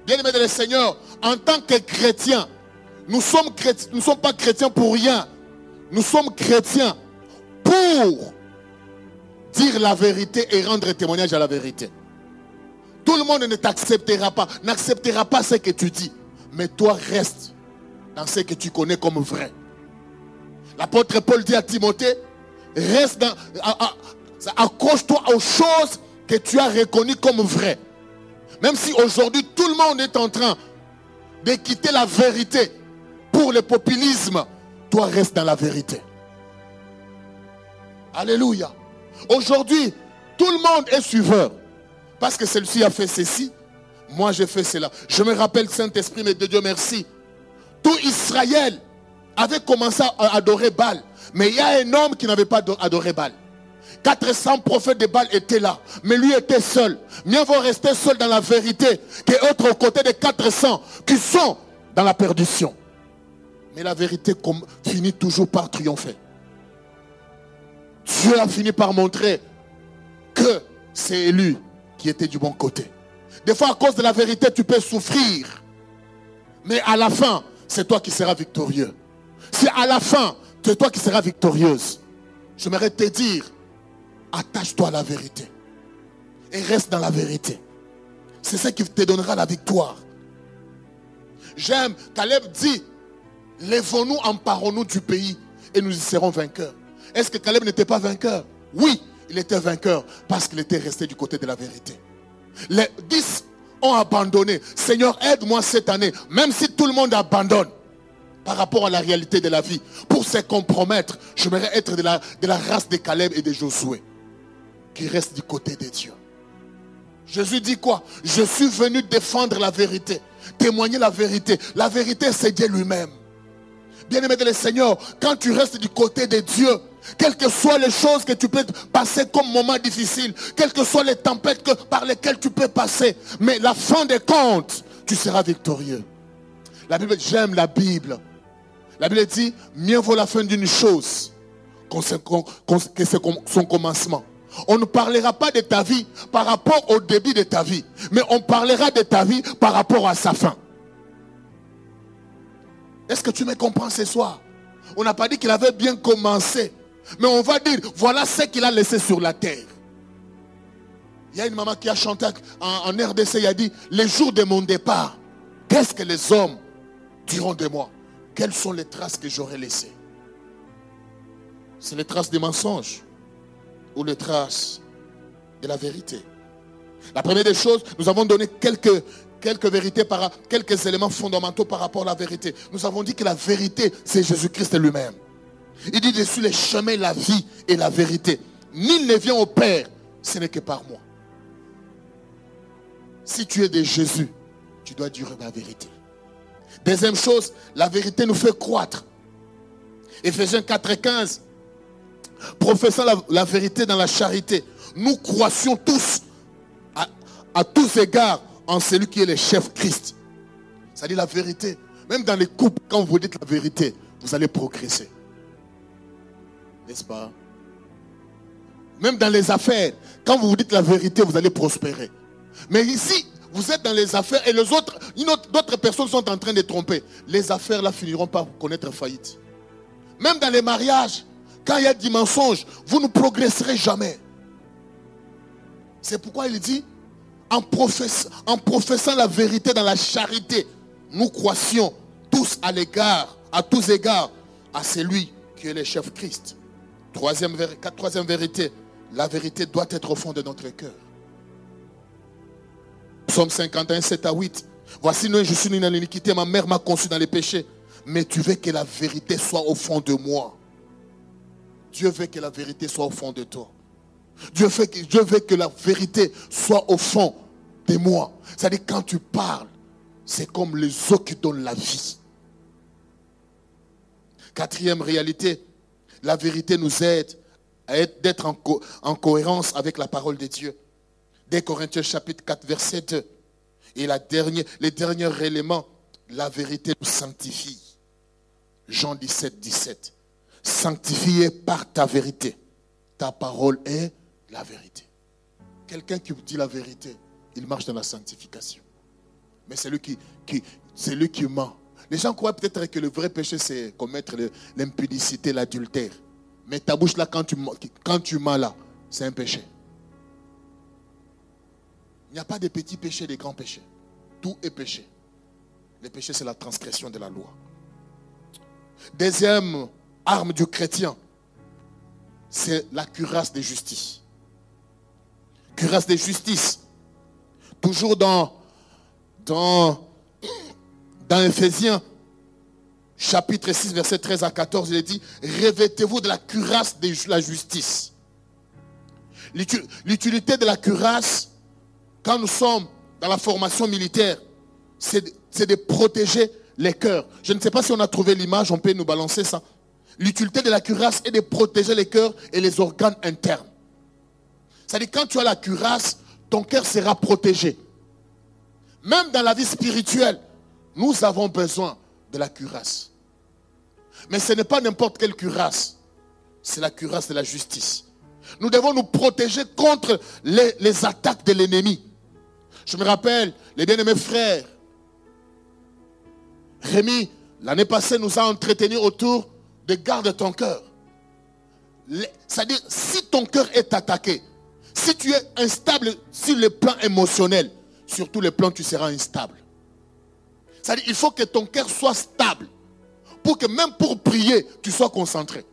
Bien-aimés de le Seigneur, en tant que chrétiens, nous sommes nous ne sommes pas chrétiens pour rien. Nous sommes chrétiens pour dire la vérité et rendre témoignage à la vérité. Tout le monde ne t'acceptera pas, n'acceptera pas ce que tu dis. Mais toi, reste dans ce que tu connais comme vrai. L'apôtre Paul dit à Timothée, reste dans, accroche-toi aux choses que tu as reconnues comme vraies. Même si aujourd'hui tout le monde est en train de quitter la vérité pour le populisme, toi reste dans la vérité. Alléluia. Aujourd'hui, tout le monde est suiveur. Parce que celui-ci a fait ceci, moi j'ai fait cela. Je me rappelle, Saint-Esprit, mais de Dieu merci. Tout Israël avait commencé à adorer Baal. Mais il y a un homme qui n'avait pas adoré Baal. 400 prophètes de Baal étaient là, mais lui était seul. Mieux vaut rester seul dans la vérité qu'être aux côtés des 400 qui sont dans la perdition. Mais la vérité finit toujours par triompher. Dieu a fini par montrer que c'est lui qui était du bon côté. Des fois, à cause de la vérité, tu peux souffrir. Mais à la fin, c'est toi qui seras victorieux. C'est à la fin, c'est toi qui seras victorieuse. J'aimerais te dire, attache-toi à la vérité. Et reste dans la vérité. C'est ça qui te donnera la victoire. J'aime, Caleb dit, lèvons-nous, emparons-nous du pays et nous y serons vainqueurs. Est-ce que Caleb n'était pas vainqueur? Oui, il était vainqueur parce qu'il était resté du côté de la vérité. Les dix ont abandonné. Seigneur, aide-moi cette année, même si tout le monde abandonne par rapport à la réalité de la vie, pour se compromettre, j'aimerais être de la, de la race de Caleb et de Josué, qui restent du côté de Dieu. Jésus dit quoi? Je suis venu défendre la vérité, témoigner la vérité. La vérité, c'est Dieu lui-même. Bien-aimé de le Seigneur, quand tu restes du côté de Dieu, quelles que soient les choses que tu peux passer comme moment difficile, quelles que soient les tempêtes par lesquelles tu peux passer, mais la fin des comptes, tu seras victorieux. La Bible, j'aime la Bible. La Bible dit, mieux vaut la fin d'une chose que son commencement. On ne parlera pas de ta vie par rapport au début de ta vie, mais on parlera de ta vie par rapport à sa fin. Est-ce que tu me comprends ce soir? On n'a pas dit qu'il avait bien commencé, mais on va dire, voilà ce qu'il a laissé sur la terre. Il y a une maman qui a chanté en, RDC, il a dit, les jours de mon départ, qu'est-ce que les hommes diront de moi? Quelles sont les traces que j'aurais laissées? C'est les traces des mensonges ou les traces de la vérité. La première des choses, nous avons donné quelques, vérités, par, quelques éléments fondamentaux par rapport à la vérité. Nous avons dit que la vérité, c'est Jésus-Christ lui-même. Il dit, dessus les chemins, la vie et la vérité. Nul ne vient au Père, ce n'est que par moi. Si tu es de Jésus, tu dois dire la vérité. Deuxième chose, la vérité nous fait croître. Éphésiens 4 et 15. Professant la, vérité dans la charité, nous croissions tous, à, tous égards, en celui qui est le chef Christ. Ça dit la vérité. Même dans les couples, quand vous dites la vérité, vous allez progresser. N'est-ce pas? Même dans les affaires, quand vous dites la vérité, vous allez prospérer. Mais ici, vous êtes dans les affaires et les autres, d'autres personnes sont en train de tromper. Les affaires là finiront par connaître faillite. Même dans les mariages, quand il y a du mensonge, vous ne progresserez jamais. C'est pourquoi il dit, en, professant la vérité dans la charité, nous croissions tous à l'égard, à tous égards, à celui qui est le chef Christ. Troisième, troisième vérité, la vérité doit être au fond de notre cœur. Psaume 51, 7 à 8. Voici, nous, je suis né dans l'iniquité, ma mère m'a conçu dans les péchés. Mais tu veux que la vérité soit au fond de moi. Dieu veut que la vérité soit au fond de toi. Dieu veut que, la vérité soit au fond de moi. C'est-à-dire quand tu parles, c'est comme les eaux qui donnent la vie. Quatrième réalité, la vérité nous aide à être, en cohérence avec la parole de Dieu. Dès Corinthiens chapitre 4, verset 2. Et la dernière, les derniers éléments, la vérité nous sanctifie. Jean 17, 17. Sanctifié par ta vérité. Ta parole est la vérité. Quelqu'un qui dit la vérité, il marche dans la sanctification. Mais c'est lui qui, qui, qui ment. Les gens croient peut-être que le vrai péché, c'est commettre l'impudicité, l'adultère. Mais ta bouche là, quand tu, quand tu mens là, c'est un péché. Il n'y a pas de petits péchés, de grands péchés. Tout est péché. Le péché, c'est la transgression de la loi. Deuxième arme du chrétien, c'est la cuirasse de justice. Cuirasse de justice. Toujours dans, dans, dans Ephésiens, chapitre 6, verset 13 à 14, il est dit, revêtez-vous de la cuirasse de la justice. L'utilité de la cuirasse, quand nous sommes dans la formation militaire, c'est de protéger les cœurs. Je ne sais pas si on a trouvé l'image, on peut nous balancer ça. L'utilité de la cuirasse est de protéger les cœurs et les organes internes. C'est-à-dire quand tu as la cuirasse, ton cœur sera protégé. Même dans la vie spirituelle, nous avons besoin de la cuirasse. Mais ce n'est pas n'importe quelle cuirasse. C'est la cuirasse de la justice. Nous devons nous protéger contre les, attaques de l'ennemi. Je me rappelle, les bien-aimés frères, Rémi, l'année passée, nous a entretenu autour de garde ton cœur. C'est-à-dire, si ton cœur est attaqué, si tu es instable sur le plan émotionnel, sur tous les plans, tu seras instable. C'est-à-dire, il faut que ton cœur soit stable pour que même pour prier, tu sois concentré.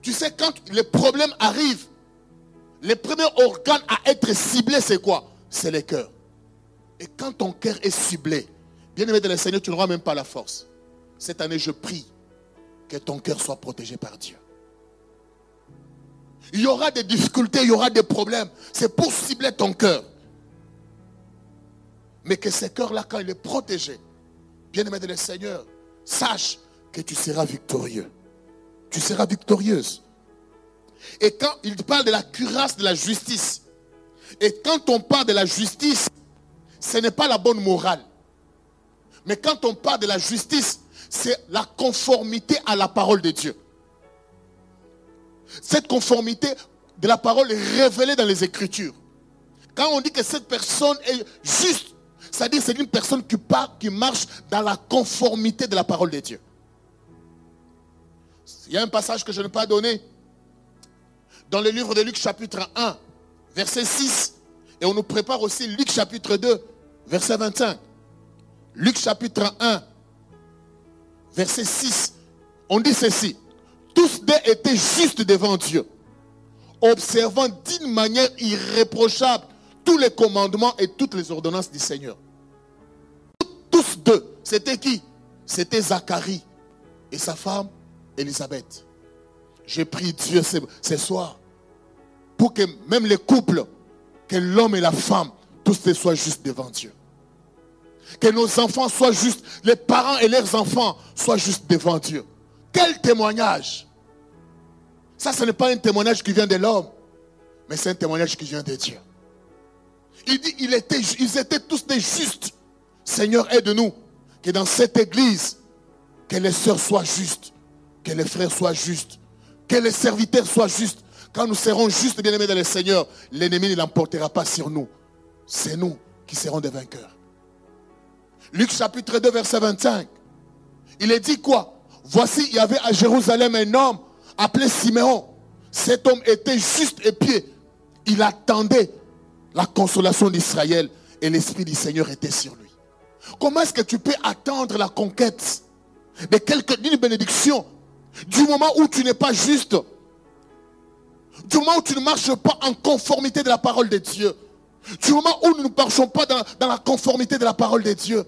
Tu sais, quand les problèmes arrivent, les premiers organes à être ciblés, c'est quoi? C'est les cœurs. Et quand ton cœur est ciblé, bien aimé de le Seigneur, tu n'auras même pas la force. Cette année, je prie que ton cœur soit protégé par Dieu. Il y aura des difficultés, il y aura des problèmes. C'est pour cibler ton cœur. Mais que ce cœur-là, quand il est protégé, bien aimé de le Seigneur, sache que tu seras victorieux. Tu seras victorieuse. Et quand il parle de la cuirasse de la justice, et quand on parle de la justice, ce n'est pas la bonne morale. Mais quand on parle de la justice, c'est la conformité à la parole de Dieu. Cette conformité de la parole est révélée dans les Écritures. Quand on dit que cette personne est juste, c'est-à-dire c'est une personne qui, part, qui marche dans la conformité de la parole de Dieu. Il y a un passage que je n'ai pas donné dans le livre de Luc chapitre 1, verset 6. Et on nous prépare aussi Luc chapitre 2, verset 25. Luc chapitre 1, verset 6. On dit ceci. Tous deux étaient justes devant Dieu, observant d'une manière irréprochable tous les commandements et toutes les ordonnances du Seigneur. Tous deux, c'était qui? C'était Zacharie et sa femme Élisabeth. J'ai pris Dieu ce, soir pour que même les couples, que l'homme et la femme, tous soient justes devant Dieu. Que nos enfants soient justes, les parents et leurs enfants soient justes devant Dieu. Quel témoignage Ça, ce n'est pas un témoignage qui vient de l'homme, mais c'est un témoignage qui vient de Dieu. Il dit, ils étaient tous des justes. Seigneur, aide-nous que dans cette église, que les sœurs soient justes, que les frères soient justes, que les serviteurs soient justes. Quand nous serons justes, bien-aimés dans le Seigneur, l'ennemi ne l'emportera pas sur nous. C'est nous qui serons des vainqueurs. Luc chapitre 2, verset 25. Il est dit quoi? Voici, il y avait à Jérusalem un homme appelé Siméon. Cet homme était juste et pied. Il attendait la consolation d'Israël et l'Esprit du Seigneur était sur lui. Comment est-ce que tu peux attendre la conquête de quelque d'une bénédiction du moment où tu n'es pas juste? Du moment où tu ne marches pas en conformité de la parole de Dieu? Du moment où nous ne marchons pas dans la conformité de la parole de Dieu?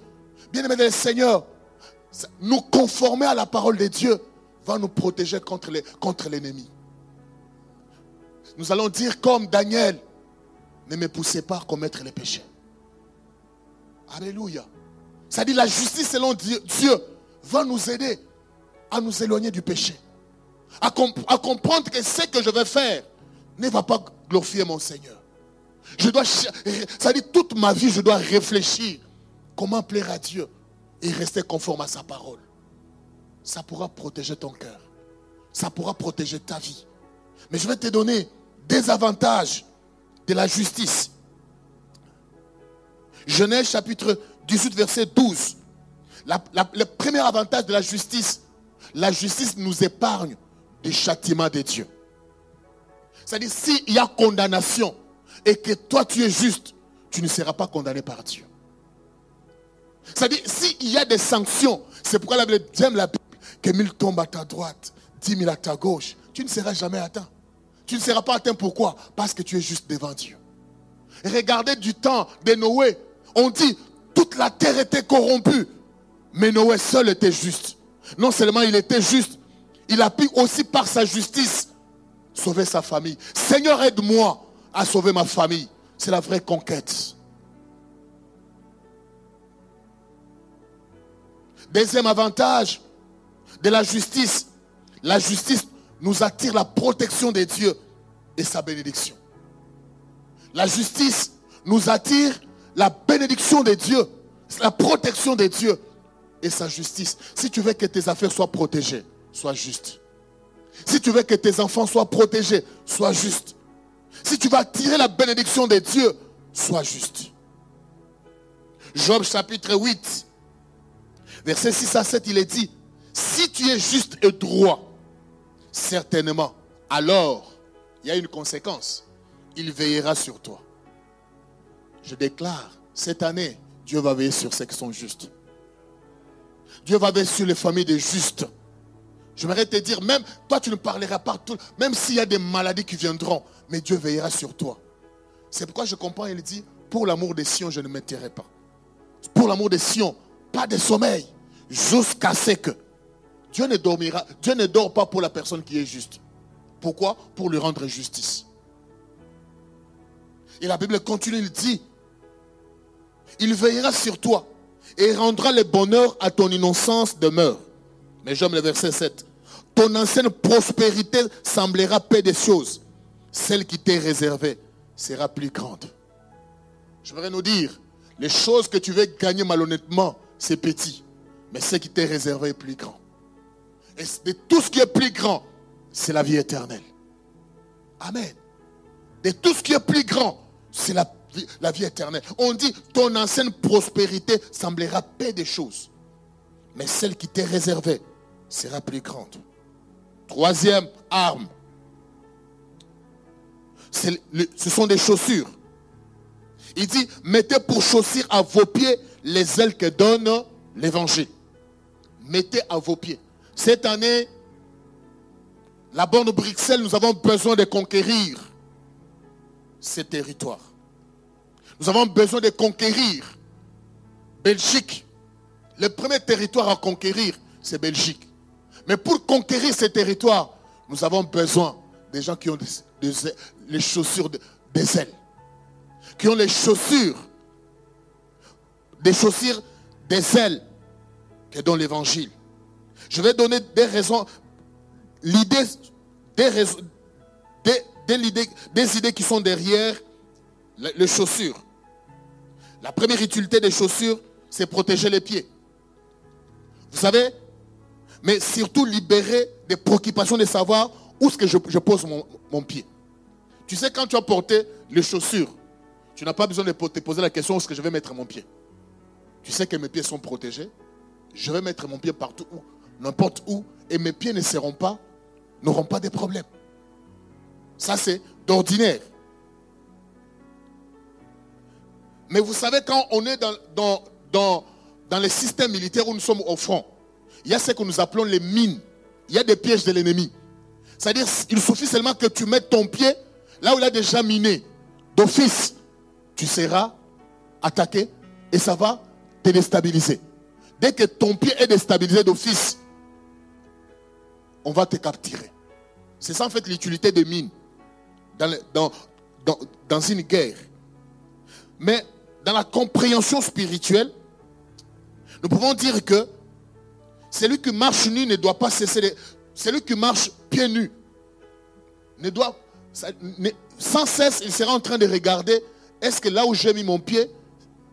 Bien-aimé le Seigneur, nous conformer à la parole de Dieu va nous protéger contre l'ennemi. nous allons dire comme Daniel, ne me poussez pas à commettre les péchés. Alléluia. Ça dit la justice selon Dieu, va nous aider à nous éloigner du péché. À, à, comprendre que ce que je vais faire ne va pas glorifier mon Seigneur. Je dois, ça dit toute ma vie, je dois réfléchir Comment plaire à Dieu et rester conforme à sa parole? Ça pourra protéger ton cœur. Ça pourra protéger ta vie. Mais je vais te donner des avantages de la justice. Genèse chapitre 18, verset 12. le premier avantage de la justice, la justice nous épargne du châtiment de Dieu. C'est-à-dire, s'il y a condamnation et que toi tu es juste, tu ne seras pas condamné par Dieu. C'est-à-dire, s'il y a des sanctions, c'est pourquoi la Bible la Bible, que mille tombent à ta droite, dix mille à ta gauche, tu ne seras jamais atteint. Tu ne seras pas atteint pourquoi? Parce que tu es juste devant Dieu. Regardez du temps de Noé. On dit, toute la terre était corrompue. Mais Noé seul était juste. Non seulement il était juste, il a pu aussi par sa justice sauver sa famille. Seigneur, aide-moi à sauver ma famille. C'est la vraie conquête. Deuxième avantage de la justice, la justice nous attire la protection de Dieu et sa bénédiction. La justice nous attire la bénédiction de Dieu, la protection de Dieu et sa justice. Si tu veux que tes affaires soient protégées, sois juste. Si tu veux que tes enfants soient protégés, sois juste. Si tu vas attirer la bénédiction de Dieu, sois juste. Job chapitre 8, Verset 6 à 7, il est dit, si tu es juste et droit, certainement, alors, il y a une conséquence. Il veillera sur toi. Je déclare, cette année, Dieu va veiller sur ceux qui sont justes. Dieu va veiller sur les familles des justes. J'aimerais te dire, même toi, tu ne parleras pas tout, même s'il y a des maladies qui viendront, mais Dieu veillera sur toi. C'est pourquoi je comprends, il dit, pour l'amour des Sion, je ne m'étierai pas. Pour l'amour des Sion, pas de sommeil, jusqu'à ce que Dieu ne dormira, Dieu ne dort pas pour la personne qui est juste. Pourquoi? Pour lui rendre justice. Et la Bible continue, il dit, il veillera sur toi et rendra le bonheur à ton innocence demeure. Mais j'aime le verset 7. Ton ancienne prospérité semblera paix des choses. Celle qui t'est réservée sera plus grande. Je voudrais nous dire, les choses que tu veux gagner malhonnêtement, c'est petit. Mais ce qui t'est réservé est plus grand. Et de tout ce qui est plus grand, c'est la vie éternelle. Amen. De tout ce qui est plus grand, c'est la, vie éternelle. On dit, ton ancienne prospérité semblera paix des choses. Mais celle qui t'est réservée sera plus grande. Troisième arme. ce sont des chaussures. Il dit, mettez pour chaussures à vos pieds les ailes que donne l'évangile. Mettez à vos pieds. Cette année, la borne Bruxelles, nous avons besoin de conquérir ces territoires. Nous avons besoin de conquérir Belgique. Le premier territoire à conquérir, c'est Belgique. Mais pour conquérir ces territoires, nous avons besoin des gens qui ont les chaussures des ailes. Qui ont les chaussures, des chaussures des ailes que dans l'évangile. Je vais donner des raisons, l'idée, des raisons, des, idées qui sont derrière les chaussures. La première utilité des chaussures, c'est protéger les pieds. Vous savez, mais surtout libérer des préoccupations de savoir où est-ce que je, pose mon, mon, pied. Tu sais, quand tu as porté les chaussures, tu n'as pas besoin de te poser la question où est-ce que je vais mettre mon pied? Tu sais que mes pieds sont protégés. Je vais mettre mon pied partout où, n'importe où, et mes pieds ne seront pas, n'auront pas de problèmes. Ça, c'est d'ordinaire. Mais vous savez, quand on est dans, dans, dans, dans les systèmes militaires où nous sommes au front, il y a ce que nous appelons les mines. Il y a des pièges de l'ennemi. C'est-à-dire, il suffit seulement que tu mettes ton pied là où il a déjà miné. D'office, tu seras attaqué et ça va te déstabiliser. Dès que ton pied est déstabilisé d'office, on va te capturer. C'est ça en fait l'utilité des mines dans, dans, une guerre. Mais dans la compréhension spirituelle, nous pouvons dire que celui qui marche nu ne doit pas cesser de... Celui qui marche pieds nus ne doit... sans cesse, il sera en train de regarder, est-ce que là où j'ai mis mon pied,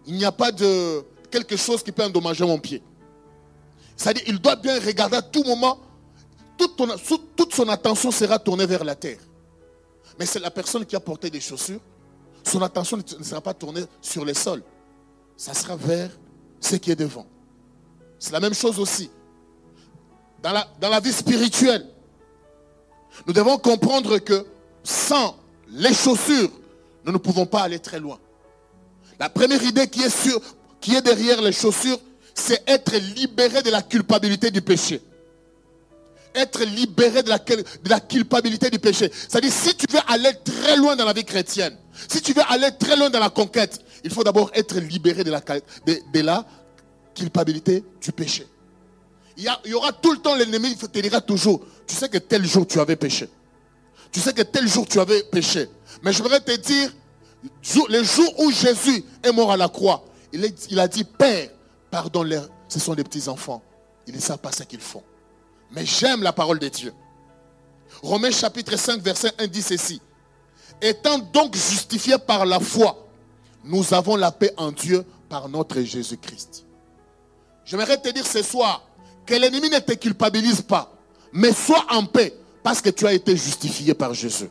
il n'y a pas de quelque chose qui peut endommager mon pied. C'est-à-dire, il doit bien regarder à tout moment, toute, son attention sera tournée vers la terre. Mais c'est la personne qui a porté des chaussures, son attention ne sera pas tournée sur le sol. Ça sera vers ce qui est devant. C'est la même chose aussi. Dans la, dans la vie spirituelle, nous devons comprendre que sans les chaussures, nous ne pouvons pas aller très loin. La première idée qui est, sur, qui est derrière les chaussures, c'est être libéré de la culpabilité du péché être libéré de la, de la culpabilité du péché. C'est-à-dire, si tu veux aller très loin dans la vie chrétienne, si tu veux aller très loin dans la conquête, il faut d'abord être libéré de la, culpabilité du péché. Il y, aura tout le temps l'ennemi qui te dira toujours, tu sais que tel jour tu avais péché. Tu sais que tel jour tu avais péché. Mais je voudrais te dire, le jour où Jésus est mort à la croix, il, a dit, Père, pardonne-leur, ce sont des petits enfants. Ils ne savent pas ce qu'ils font. Mais j'aime la parole de Dieu. Romains chapitre 5, verset 1 dit ceci. Étant donc justifiés par la foi, nous avons la paix en Dieu par notre Jésus-Christ. J'aimerais te dire ce soir que l'ennemi ne te culpabilise pas, mais sois en paix parce que tu as été justifié par Jésus.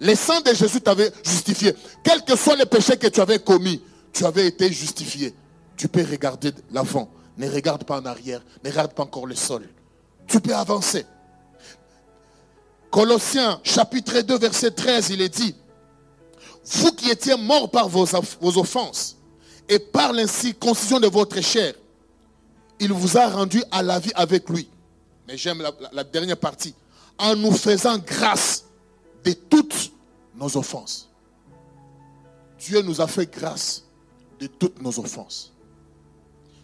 Le sang de Jésus t'avait justifié. Quels que soient les péchés que tu avais commis, tu avais été justifié. Tu peux regarder l'avant. Ne regarde pas en arrière. Ne regarde pas encore le sol tu peux avancer. Colossiens chapitre 2 verset 13, il est dit, vous qui étiez morts par vos, vos offenses et par l'incirconcision de votre chair, il vous a rendu à la vie avec lui. Mais j'aime la, dernière partie. En nous faisant grâce de toutes nos offenses. Dieu nous a fait grâce de toutes nos offenses.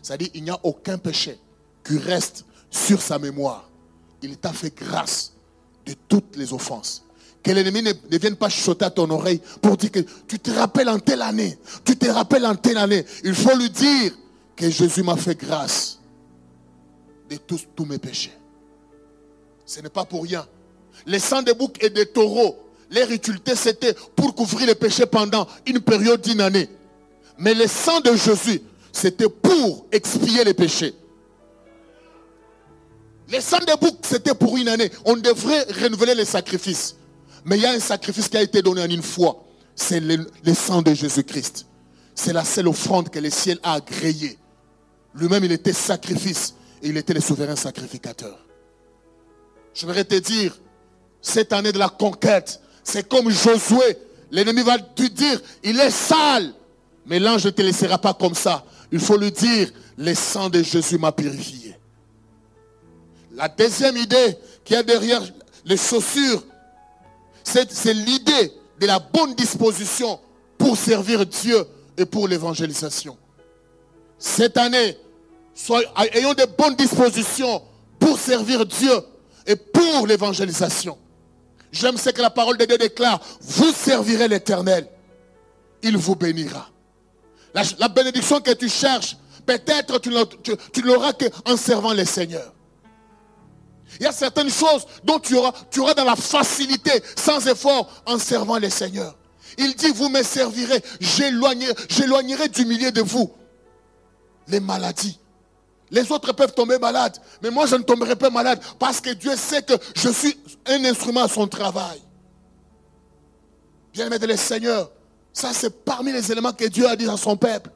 C'est-à-dire, il n'y a aucun péché qui reste sur sa mémoire. Il t'a fait grâce de toutes les offenses. Que l'ennemi ne, vienne pas chuchoter à ton oreille pour dire que tu te rappelles en telle année, tu te rappelles en telle année. Il faut lui dire que Jésus m'a fait grâce de tous, mes péchés. Ce n'est pas pour rien. Les sangs de boucs et des taureaux, les ritualités, c'était pour couvrir les péchés pendant une période d'une année. Mais le sang de Jésus, c'était pour expier les péchés. Les sang de boucs, c'était pour une année. On devrait renouveler les sacrifices. Mais il y a un sacrifice qui a été donné en une fois. C'est le, sang de Jésus-Christ. C'est la seule offrande que le ciel a agréée. Lui-même, il était sacrifice et il était le souverain sacrificateur. Je voudrais te dire, cette année de la conquête, c'est comme Josué. L'ennemi va te dire, il est sale. Mais l'ange ne te laissera pas comme ça. Il faut lui dire, le sang de Jésus m'a purifié. La deuxième idée qui est derrière les chaussures c'est l'idée de la bonne disposition pour servir Dieu et pour l'évangélisation. Cette année, ayons de bonnes dispositions pour servir Dieu et pour l'évangélisation. J'aime ce que la parole de Dieu déclare. Vous servirez l'Éternel. Il vous bénira. La, bénédiction que tu cherches, peut-être tu, l'auras qu'en servant le Seigneur. Il y a certaines choses dont tu auras, tu dans la facilité, sans effort, en servant les seigneurs. Il dit, vous me servirez, j'éloignerai du milieu de vous les maladies. Les autres peuvent tomber malades, mais moi je ne tomberai pas malade parce que Dieu sait que je suis un instrument à son travail. Bien-aimé de les seigneurs, ça c'est parmi les éléments que Dieu a dit à son peuple.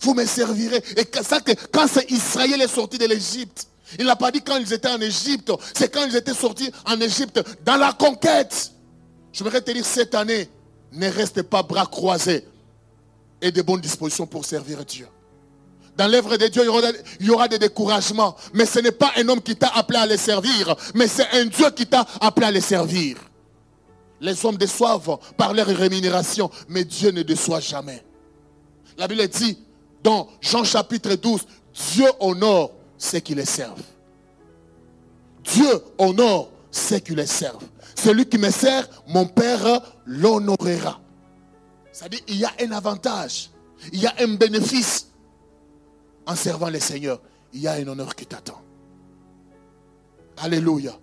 Vous me servirez. Et ça, quand Israël est sorti de l'Égypte, il n'a pas dit quand ils étaient en Égypte, c'est quand ils étaient sortis en Égypte dans la conquête. Je voudrais te dire cette année, ne reste pas bras croisés et de bonnes dispositions pour servir Dieu. Dans l'œuvre de Dieu, il y, aura, des découragements. Mais ce n'est pas un homme qui t'a appelé à les servir, mais c'est un Dieu qui t'a appelé à les servir. Les hommes déçoivent par leur rémunération, mais Dieu ne déçoit jamais. La Bible dit dans Jean chapitre 12, Dieu honore ceux qui les servent. Dieu honore ceux qui les servent. Celui qui me sert, mon Père l'honorera. C'est-à-dire, il y a un avantage, il y a un bénéfice en servant le Seigneur. Il y a un honneur qui t'attend. Alléluia.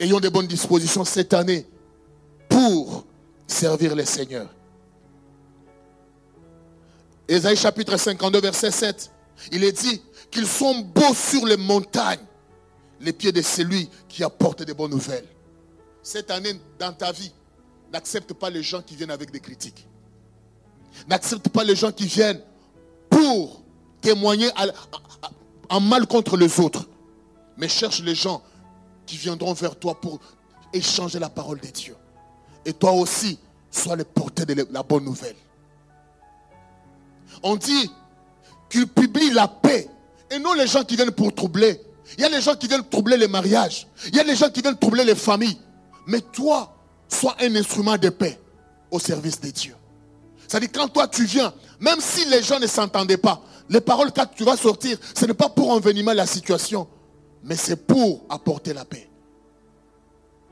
Ayons de bonnes dispositions cette année pour servir le Seigneur. Ésaïe chapitre 52, verset 7. Il est dit, qu'ils sont beaux sur les montagnes, les pieds de celui qui apporte des bonnes nouvelles. Cette année, dans ta vie, n'accepte pas les gens qui viennent avec des critiques. N'accepte pas les gens qui viennent pour témoigner en mal contre les autres. Mais cherche les gens qui viendront vers toi pour échanger la parole de Dieu. Et toi aussi, sois le porteur de la bonne nouvelle. On dit qu'il publie la paix et non les gens qui viennent pour troubler. Il y a les gens qui viennent troubler les mariages. Il y a les gens qui viennent troubler les familles. Mais toi, sois un instrument de paix au service de Dieu. C'est-à-dire quand toi tu viens, même si les gens ne s'entendaient pas, les paroles que tu vas sortir, ce n'est pas pour envenimer la situation, mais c'est pour apporter la paix.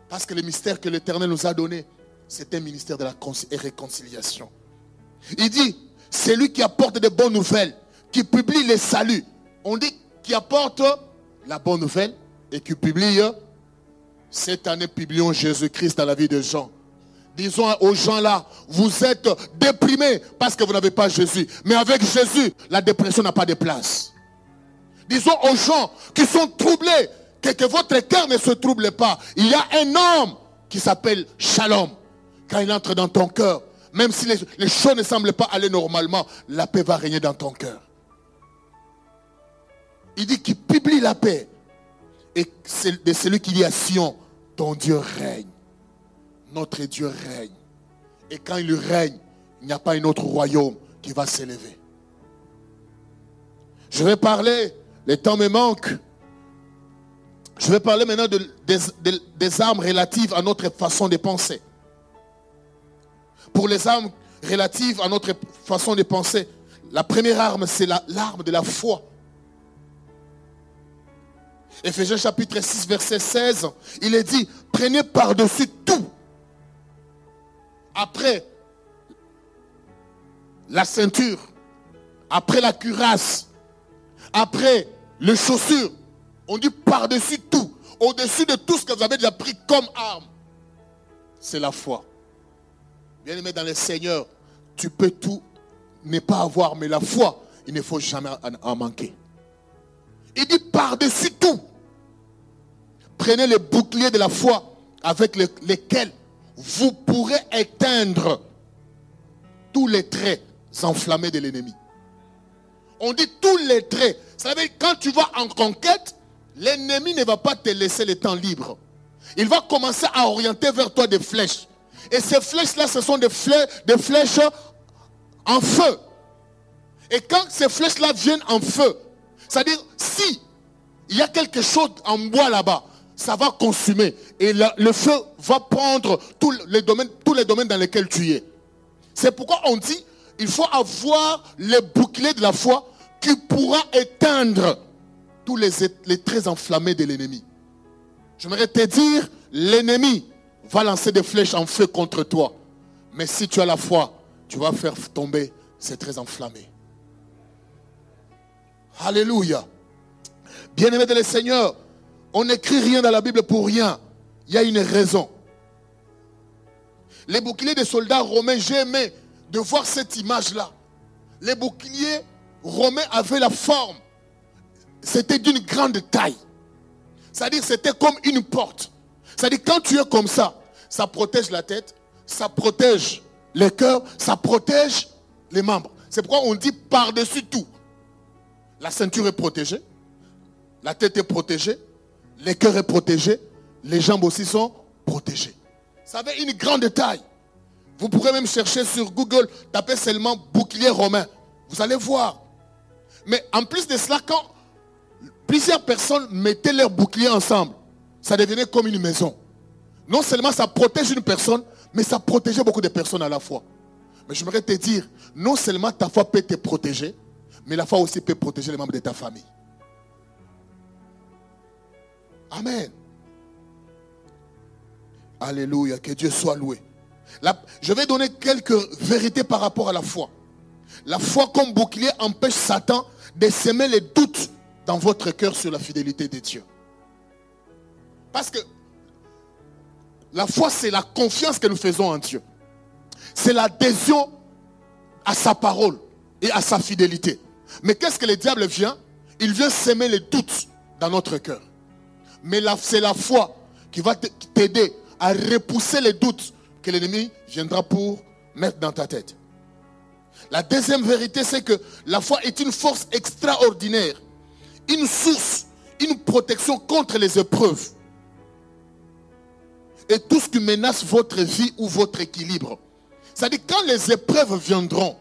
Parce que le mystère que l'Éternel nous a donné, c'est un ministère de la réconciliation. Il dit, c'est lui qui apporte de bonnes nouvelles, qui publie les saluts, on dit qui apporte la bonne nouvelle et qui publie. Cette année, publions Jésus-Christ dans la vie des gens. Disons aux gens là, vous êtes déprimés parce que vous n'avez pas Jésus. Mais avec Jésus, la dépression n'a pas de place. Disons aux gens qui sont troublés que votre cœur ne se trouble pas. Il y a un homme qui s'appelle Shalom. Quand il entre dans ton cœur, même si les, choses ne semblent pas aller normalement, la paix va régner dans ton cœur. Il dit qu'il publie la paix. Et c'est de celui qui dit à Sion, ton Dieu règne. Notre Dieu règne. Et quand il règne, il n'y a pas un autre royaume qui va s'élever. Je vais parler, le temps me manque, Je vais parler maintenant des armes relatives à notre façon de penser. Pour les armes relatives à notre façon de penser, la première arme, c'est l'arme de la foi. Éphésiens chapitre 6, verset 16, il est dit, prenez par-dessus tout. Après la ceinture, après la cuirasse, après les chaussures, on dit par-dessus tout, au-dessus de tout ce que vous avez déjà pris comme arme, c'est la foi. Bien aimé dans le Seigneur, tu peux tout ne pas avoir, mais la foi, il ne faut jamais en manquer. Il dit par-dessus tout, prenez les boucliers de la foi avec lesquels vous pourrez éteindre tous les traits enflammés de l'ennemi. On dit tous les traits. Ça veut dire quand tu vas en conquête, l'ennemi ne va pas te laisser le temps libre. Il va commencer à orienter vers toi des flèches. Et ces flèches-là, ce sont des flèches, des flèches en feu. Et quand ces flèches-là viennent en feu, c'est-à-dire si il y a quelque chose en bois là-bas, ça va consumer. Et le feu va prendre tous les, domaines, tous les domaines dans lesquels tu es. C'est pourquoi on dit, il faut avoir le bouclier de la foi qui pourra éteindre tous les, les traits enflammés de l'ennemi. J'aimerais te dire, l'ennemi va lancer des flèches en feu contre toi. Mais si tu as la foi, tu vas faire tomber ces traits enflammés. Alléluia. Bien-aimé de le Seigneur, on n'écrit rien dans la Bible pour rien. Il y a une raison. Les boucliers des soldats romains, j'ai aimé de voir cette image-là. Les boucliers romains avaient la forme. C'était d'une grande taille. C'est-à-dire c'était comme une porte. C'est-à-dire quand tu es comme ça, ça protège la tête, ça protège le cœur, ça protège les membres. C'est pourquoi on dit par-dessus tout. La ceinture est protégée, la tête est protégée, le cœur est protégé, les jambes aussi sont protégées. Ça avait une grande taille. Vous pourrez même chercher sur Google, taper seulement bouclier romain. Vous allez voir. Mais en plus de cela, quand plusieurs personnes mettaient leurs boucliers ensemble, ça devenait comme une maison. Non seulement ça protège une personne, mais ça protégeait beaucoup de personnes à la fois. Mais je voudrais te dire, non seulement ta foi peut te protéger, mais la foi aussi peut protéger les membres de ta famille. Amen. Alléluia, que Dieu soit loué. je vais donner quelques vérités par rapport à la foi. La foi comme bouclier empêche Satan de semer les doutes dans votre cœur sur la fidélité de Dieu. Parce que la foi, c'est la confiance que nous faisons en Dieu. C'est l'adhésion à sa parole et à sa fidélité. Mais qu'est-ce que le diable vient? Il vient semer les doutes dans notre cœur. Mais c'est la foi qui va t'aider à repousser les doutes que l'ennemi viendra pour mettre dans ta tête. La deuxième vérité, c'est que la foi est une force extraordinaire, une source, une protection contre les épreuves. Et tout ce qui menace votre vie ou votre équilibre. C'est-à-dire quand les épreuves viendront,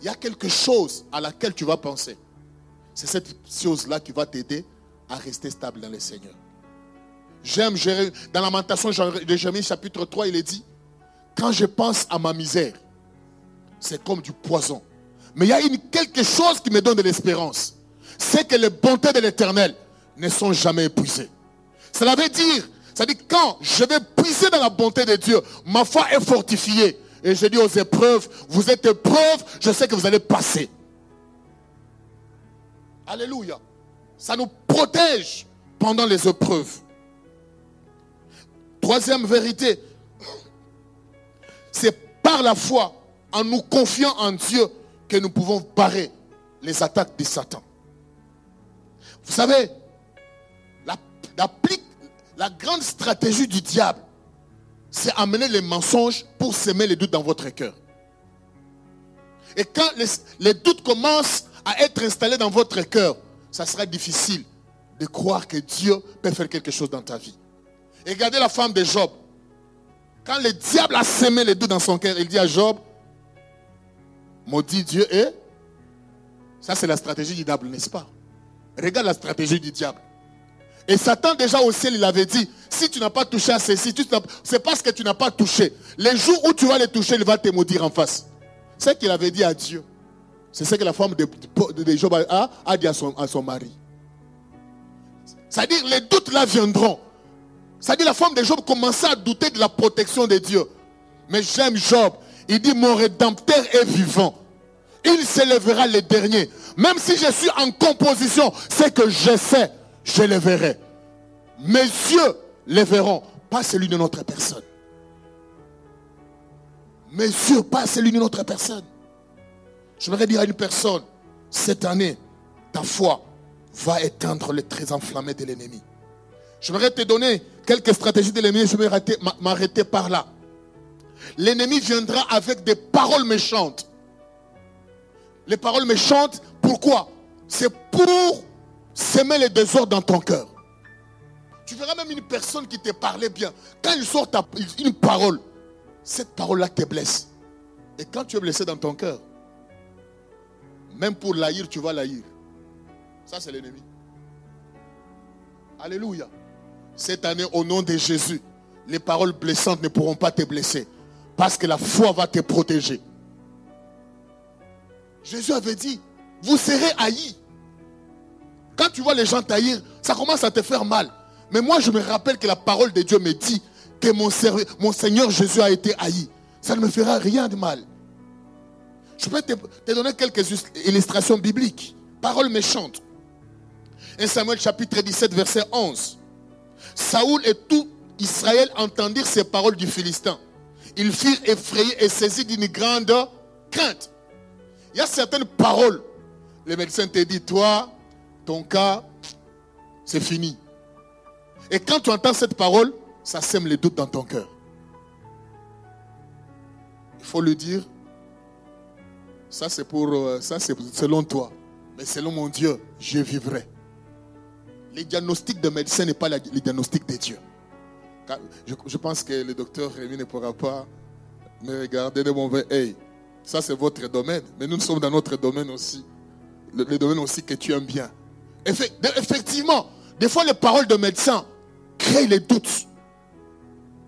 il y a quelque chose à laquelle tu vas penser. C'est cette chose-là qui va t'aider à rester stable dans le Seigneur. J'aime dans Lamentation de Jérémie chapitre 3, il est dit, quand je pense à ma misère, c'est comme du poison. Mais il y a quelque chose qui me donne de l'espérance. C'est que les bontés de l'éternel ne sont jamais épuisées. Cela veut dire, dit quand je vais puiser dans la bonté de Dieu, ma foi est fortifiée. Et je dis aux épreuves, vous êtes épreuves, je sais que vous allez passer. Alléluia. Ça nous protège pendant les épreuves. Troisième vérité, c'est par la foi, en nous confiant en Dieu, que nous pouvons barrer les attaques de Satan. Vous savez, la, la grande stratégie du diable, c'est amener les mensonges pour semer les doutes dans votre cœur. Et quand les, doutes commencent à être installés dans votre cœur, ça sera difficile de croire que Dieu peut faire quelque chose dans ta vie. Et regardez la femme de Job. Quand le diable a semé les doutes dans son cœur, il dit à Job, maudit Dieu et ça c'est la stratégie du diable, n'est-ce pas? Regarde la stratégie du diable. Et Satan déjà au ciel, il avait dit, si tu n'as pas touché à ceci, c'est parce que tu n'as pas touché. Les jours où tu vas les toucher, il va te maudire en face. C'est ce qu'il avait dit à Dieu. C'est ce que la femme de, Job a, dit à son, à son mari. C'est-à-dire, les doutes là viendront. C'est-à-dire, la femme de Job commençait à douter de la protection de Dieu. Mais j'aime Job. Il dit, mon rédempteur est vivant. Il s'élèvera le dernier. Même si je suis en composition, c'est que je sais, je le verrai. Mes yeux les verront, pas celui de notre personne. Mes yeux, pas celui d'une autre personne. Je voudrais dire à une personne, cette année, ta foi va éteindre les traits enflammés de l'ennemi. Je voudrais te donner quelques stratégies de l'ennemi, je vais m'arrêter par là. L'ennemi viendra avec des paroles méchantes. Les paroles méchantes, pourquoi? C'est pour semer les désordres dans ton cœur. Tu verras même une personne qui te parlait bien. Quand il sort une parole, cette parole-là te blesse. Et quand tu es blessé dans ton cœur, même pour l'haïr, tu vas l'haïr. Ça, c'est l'ennemi. Alléluia. Cette année, au nom de Jésus, les paroles blessantes ne pourront pas te blesser. Parce que la foi va te protéger. Jésus avait dit, vous serez haïs. Tu vois les gens taillir, ça commence à te faire mal. Mais moi, je me rappelle que la parole de Dieu me dit que mon, mon Seigneur Jésus a été haï. Ça ne me fera rien de mal. Je peux te, donner quelques illustrations bibliques. Paroles méchantes. 1 Samuel chapitre 17, verset 11. Saoul et tout Israël entendirent ces paroles du Philistin. Ils firent effrayés et saisis d'une grande crainte. Il y a certaines paroles. Les médecins te disent, toi, ton cas, c'est fini. Et quand tu entends cette parole, ça sème les doutes dans ton cœur. Il faut le dire. Ça, c'est pour, euh, ça, selon toi. Mais selon mon Dieu, je vivrai. Les diagnostics de médecins n'est pas les diagnostics de Dieu. Je, pense que le docteur Rémi ne pourra pas me regarder de mon Hey, ça c'est votre domaine. Mais nous, sommes dans notre domaine aussi. Le, domaine aussi que tu aimes bien. Effectivement, des fois les paroles de médecins créent les doutes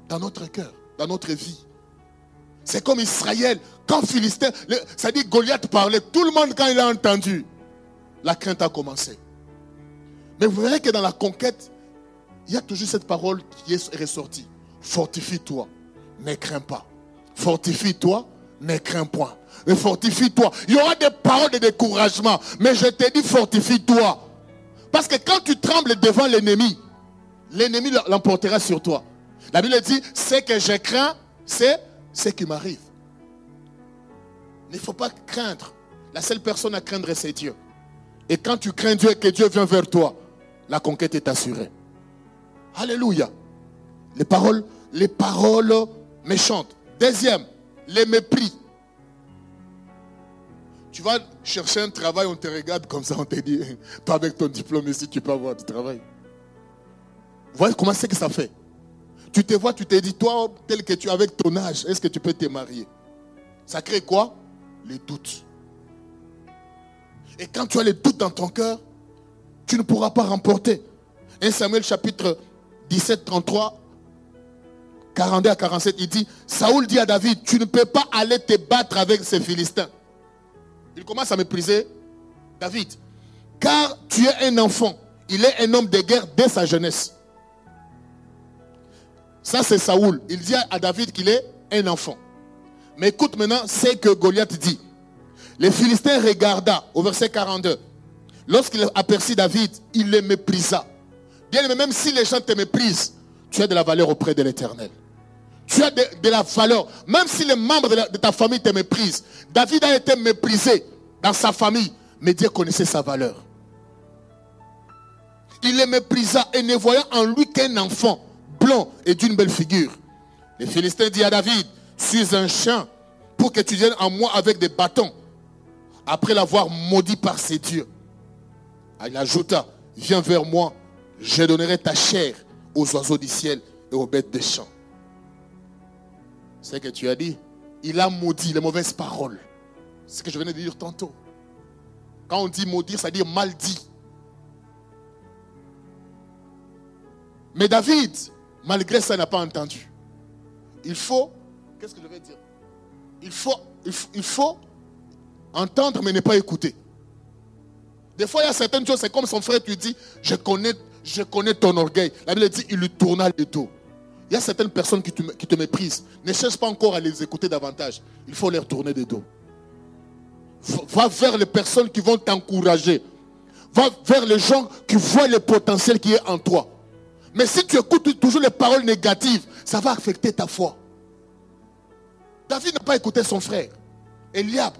dans notre cœur, dans notre vie. C'est comme Israël, quand Philistin, ça dit Goliath parlait, tout le monde quand il a entendu, la crainte a commencé. Mais vous verrez que dans la conquête, il y a toujours cette parole qui est ressortie. Fortifie-toi, ne crains pas. Fortifie-toi, ne crains point. Mais fortifie-toi. Il y aura des paroles de découragement. Mais je te dis, fortifie-toi. Parce que quand tu trembles devant l'ennemi, l'ennemi l'emportera sur toi. La Bible dit, ce que je crains, c'est ce qui m'arrive. Il ne faut pas craindre. La seule personne à craindre, c'est Dieu. Et quand tu crains Dieu et que Dieu vient vers toi, la conquête est assurée. Alléluia. Les paroles, les paroles méchantes. Deuxième, les mépris. Tu vas chercher un travail, on te regarde comme ça, on te dit, pas avec ton diplôme ici, tu peux avoir du travail. Vous voyez comment c'est que ça fait Tu te vois, tu te dis, toi, tel que tu es avec ton âge, est-ce que tu peux te marier? Ça crée quoi? Les doutes. Et quand tu as les doutes dans ton cœur, tu ne pourras pas remporter. 1 Samuel chapitre 17, 33, 42 à 47, il dit, Saoul dit à David, tu ne peux pas aller te battre avec ces Philistins. Il commence à mépriser David. Car tu es un enfant. Il est un homme de guerre dès sa jeunesse. Ça, c'est Saoul. Il dit à David qu'il est un enfant. Mais écoute maintenant ce que Goliath dit. Les Philistins regarda au verset 42. Lorsqu'il aperçut David, il le méprisa. Bien, même si les gens te méprisent, tu as de la valeur auprès de l'éternel. Tu as de, la valeur. Même si les membres de, ta famille te méprisent. David a été méprisé dans sa famille, mais Dieu connaissait sa valeur. Il le méprisa et ne voyant en lui qu'un enfant blanc et d'une belle figure. Les Philistins disent à David, suis un chien pour que tu viennes en moi avec des bâtons. Après l'avoir maudit par ses dieux. Il ajouta, viens vers moi, je donnerai ta chair aux oiseaux du ciel et aux bêtes des champs. C'est ce que tu as dit. Il a maudit les mauvaises paroles. C'est ce que je venais de dire tantôt. Quand on dit maudire, ça veut dire mal dit. Mais David, malgré ça, n'a pas entendu. Il faut, qu'est-ce que je vais dire? Il faut, il entendre mais ne pas écouter. Des fois, il y a certaines choses, c'est comme son frère tu dis, je connais, je connais ton orgueil. La Bible dit, il lui tourna le dos. Il y a certaines personnes qui te, méprisent. Ne cherche pas encore à les écouter davantage. Il faut leur tourner le dos. Va vers les personnes qui vont t'encourager. Va vers les gens qui voient le potentiel qui est en toi. Mais si tu écoutes toujours les paroles négatives, ça va affecter ta foi. David n'a pas écouté son frère. Eliab.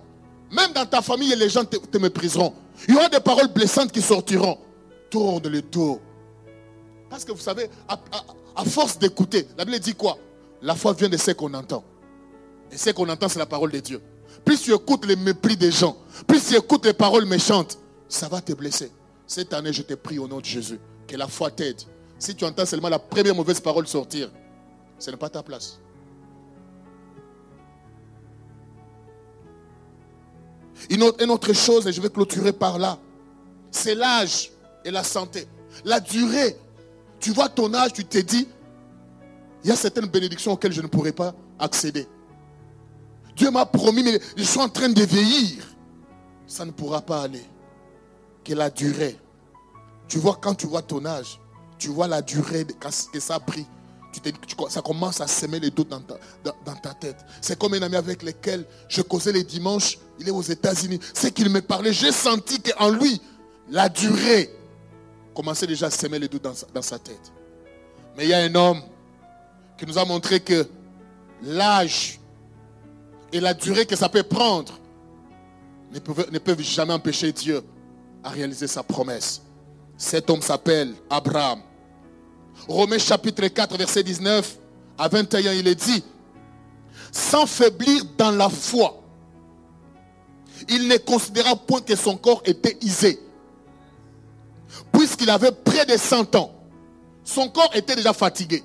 Même dans ta famille, les gens te, mépriseront. Il y aura des paroles blessantes qui sortiront. Tourne le dos. Parce que vous savez, force d'écouter, la Bible dit quoi? La foi vient de ce qu'on entend. Et ce qu'on entend, c'est la parole de Dieu. Plus tu écoutes les mépris des gens, plus tu écoutes les paroles méchantes, ça va te blesser. Cette année, je te prie au nom de Jésus, que la foi t'aide. Si tu entends seulement la première mauvaise parole sortir, ce n'est pas ta place. Une autre, chose, et je vais clôturer par là, c'est l'âge et la santé. La durée. Tu vois ton âge, tu t'es dit, il y a certaines bénédictions auxquelles je ne pourrai pas accéder. Dieu m'a promis, mais je suis en train de vieillir. Ça ne pourra pas aller. Que la durée. Tu vois, quand tu vois ton âge, tu vois la durée que ça a pris. Ça commence à semer les doutes dans ta, dans, ta tête. C'est comme un ami avec lequel je causais les dimanches. Il est aux États-Unis. C'est qu'il me parlait. J'ai senti qu'en lui, la durée commençait déjà à semer les doutes dans sa tête. Mais il y a un homme qui nous a montré que l'âge et la durée que ça peut prendre ne peuvent, ne peuvent jamais empêcher Dieu à réaliser sa promesse. Cet homme s'appelle Abraham. Romains chapitre 4, verset 19 à 21, il est dit, sans faiblir dans la foi, il ne considéra point que son corps était isé, puisqu'il avait près de 100 ans. Son corps était déjà fatigué.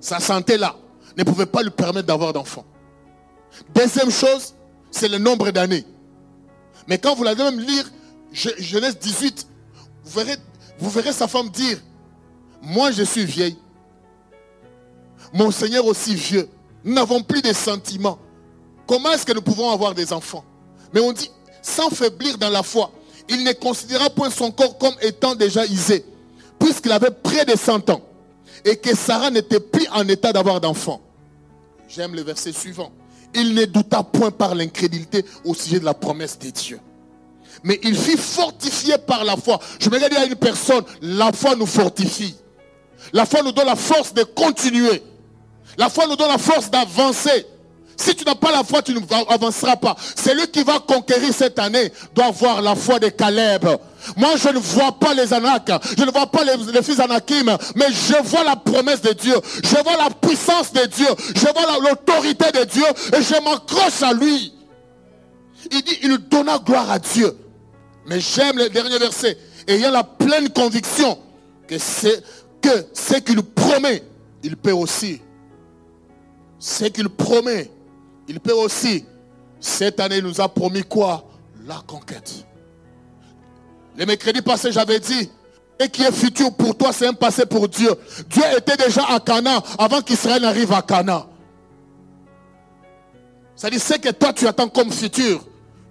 Sa santé là ne pouvait pas lui permettre d'avoir d'enfants. Deuxième chose, c'est le nombre d'années. Mais quand vous l'allez même lire, Genèse 18, vous verrez, vous verrez sa femme dire, moi je suis vieille. Mon Seigneur aussi vieux. Nous n'avons plus de sentiments. Comment est-ce que nous pouvons avoir des enfants? Mais on dit, sans faiblir dans la foi, il ne considéra point son corps comme étant déjà isé, puisqu'il avait près de 100 ans, et que Sarah n'était plus en état d'avoir d'enfants. J'aime le verset suivant il ne douta point par l'incrédulité au sujet de la promesse de Dieu. Mais il fut fortifié par la foi. Je me regarde à une personne, la foi nous fortifie. La foi nous donne la force de continuer. La foi nous donne la force d'avancer. Si tu n'as pas la foi, tu n'avanceras pas. Celui qui va conquérir cette année doit avoir la foi de Caleb. Moi, je ne vois pas les Anak, je ne vois pas les, fils Anakim, mais je vois la promesse de Dieu. Je vois la puissance de Dieu. Je vois l'autorité de Dieu et je m'accroche à lui. Il dit, il donna gloire à Dieu. Mais j'aime le dernier verset. Ayant la pleine conviction que que ce qu'il promet, il peut aussi. Ce qu'il promet, il peut aussi. Cette année, il nous a promis quoi? La conquête. Les mercredis passés, j'avais dit, et qui est futur pour toi, c'est un passé pour Dieu. Dieu était déjà à Cana avant qu'Israël n'arrive à Cana. C'est-à-dire, c'est que toi, tu attends comme futur,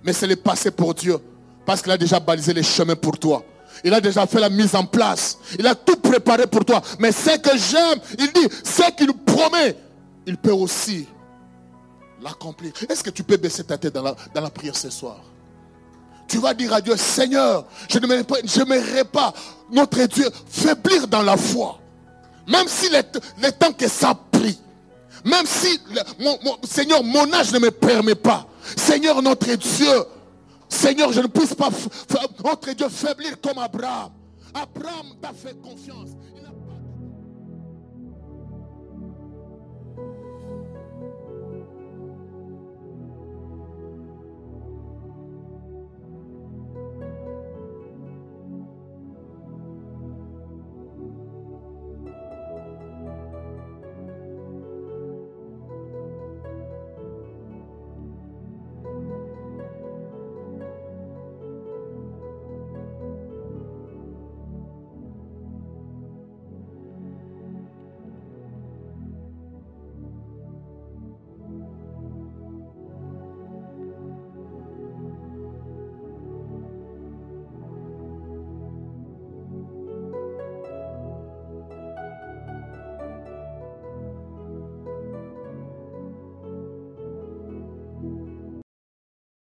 mais c'est le passé pour Dieu. Parce qu'il a déjà balisé les chemins pour toi. Il a déjà fait la mise en place. Il a tout préparé pour toi. Mais ce que j'aime, il dit, ce qu'il promet, il peut aussi l'accomplir. Est-ce que tu peux baisser ta tête dans la, prière ce soir? Tu vas dire à Dieu, Seigneur, je ne m'aimerais pas, notre Dieu, faiblir dans la foi. Même si le, temps que ça prie, même si, mon, Seigneur, mon âge ne me permet pas. Seigneur, notre Dieu, Seigneur, je ne puisse pas, notre Dieu, faiblir comme Abraham. Abraham t'a fait confiance.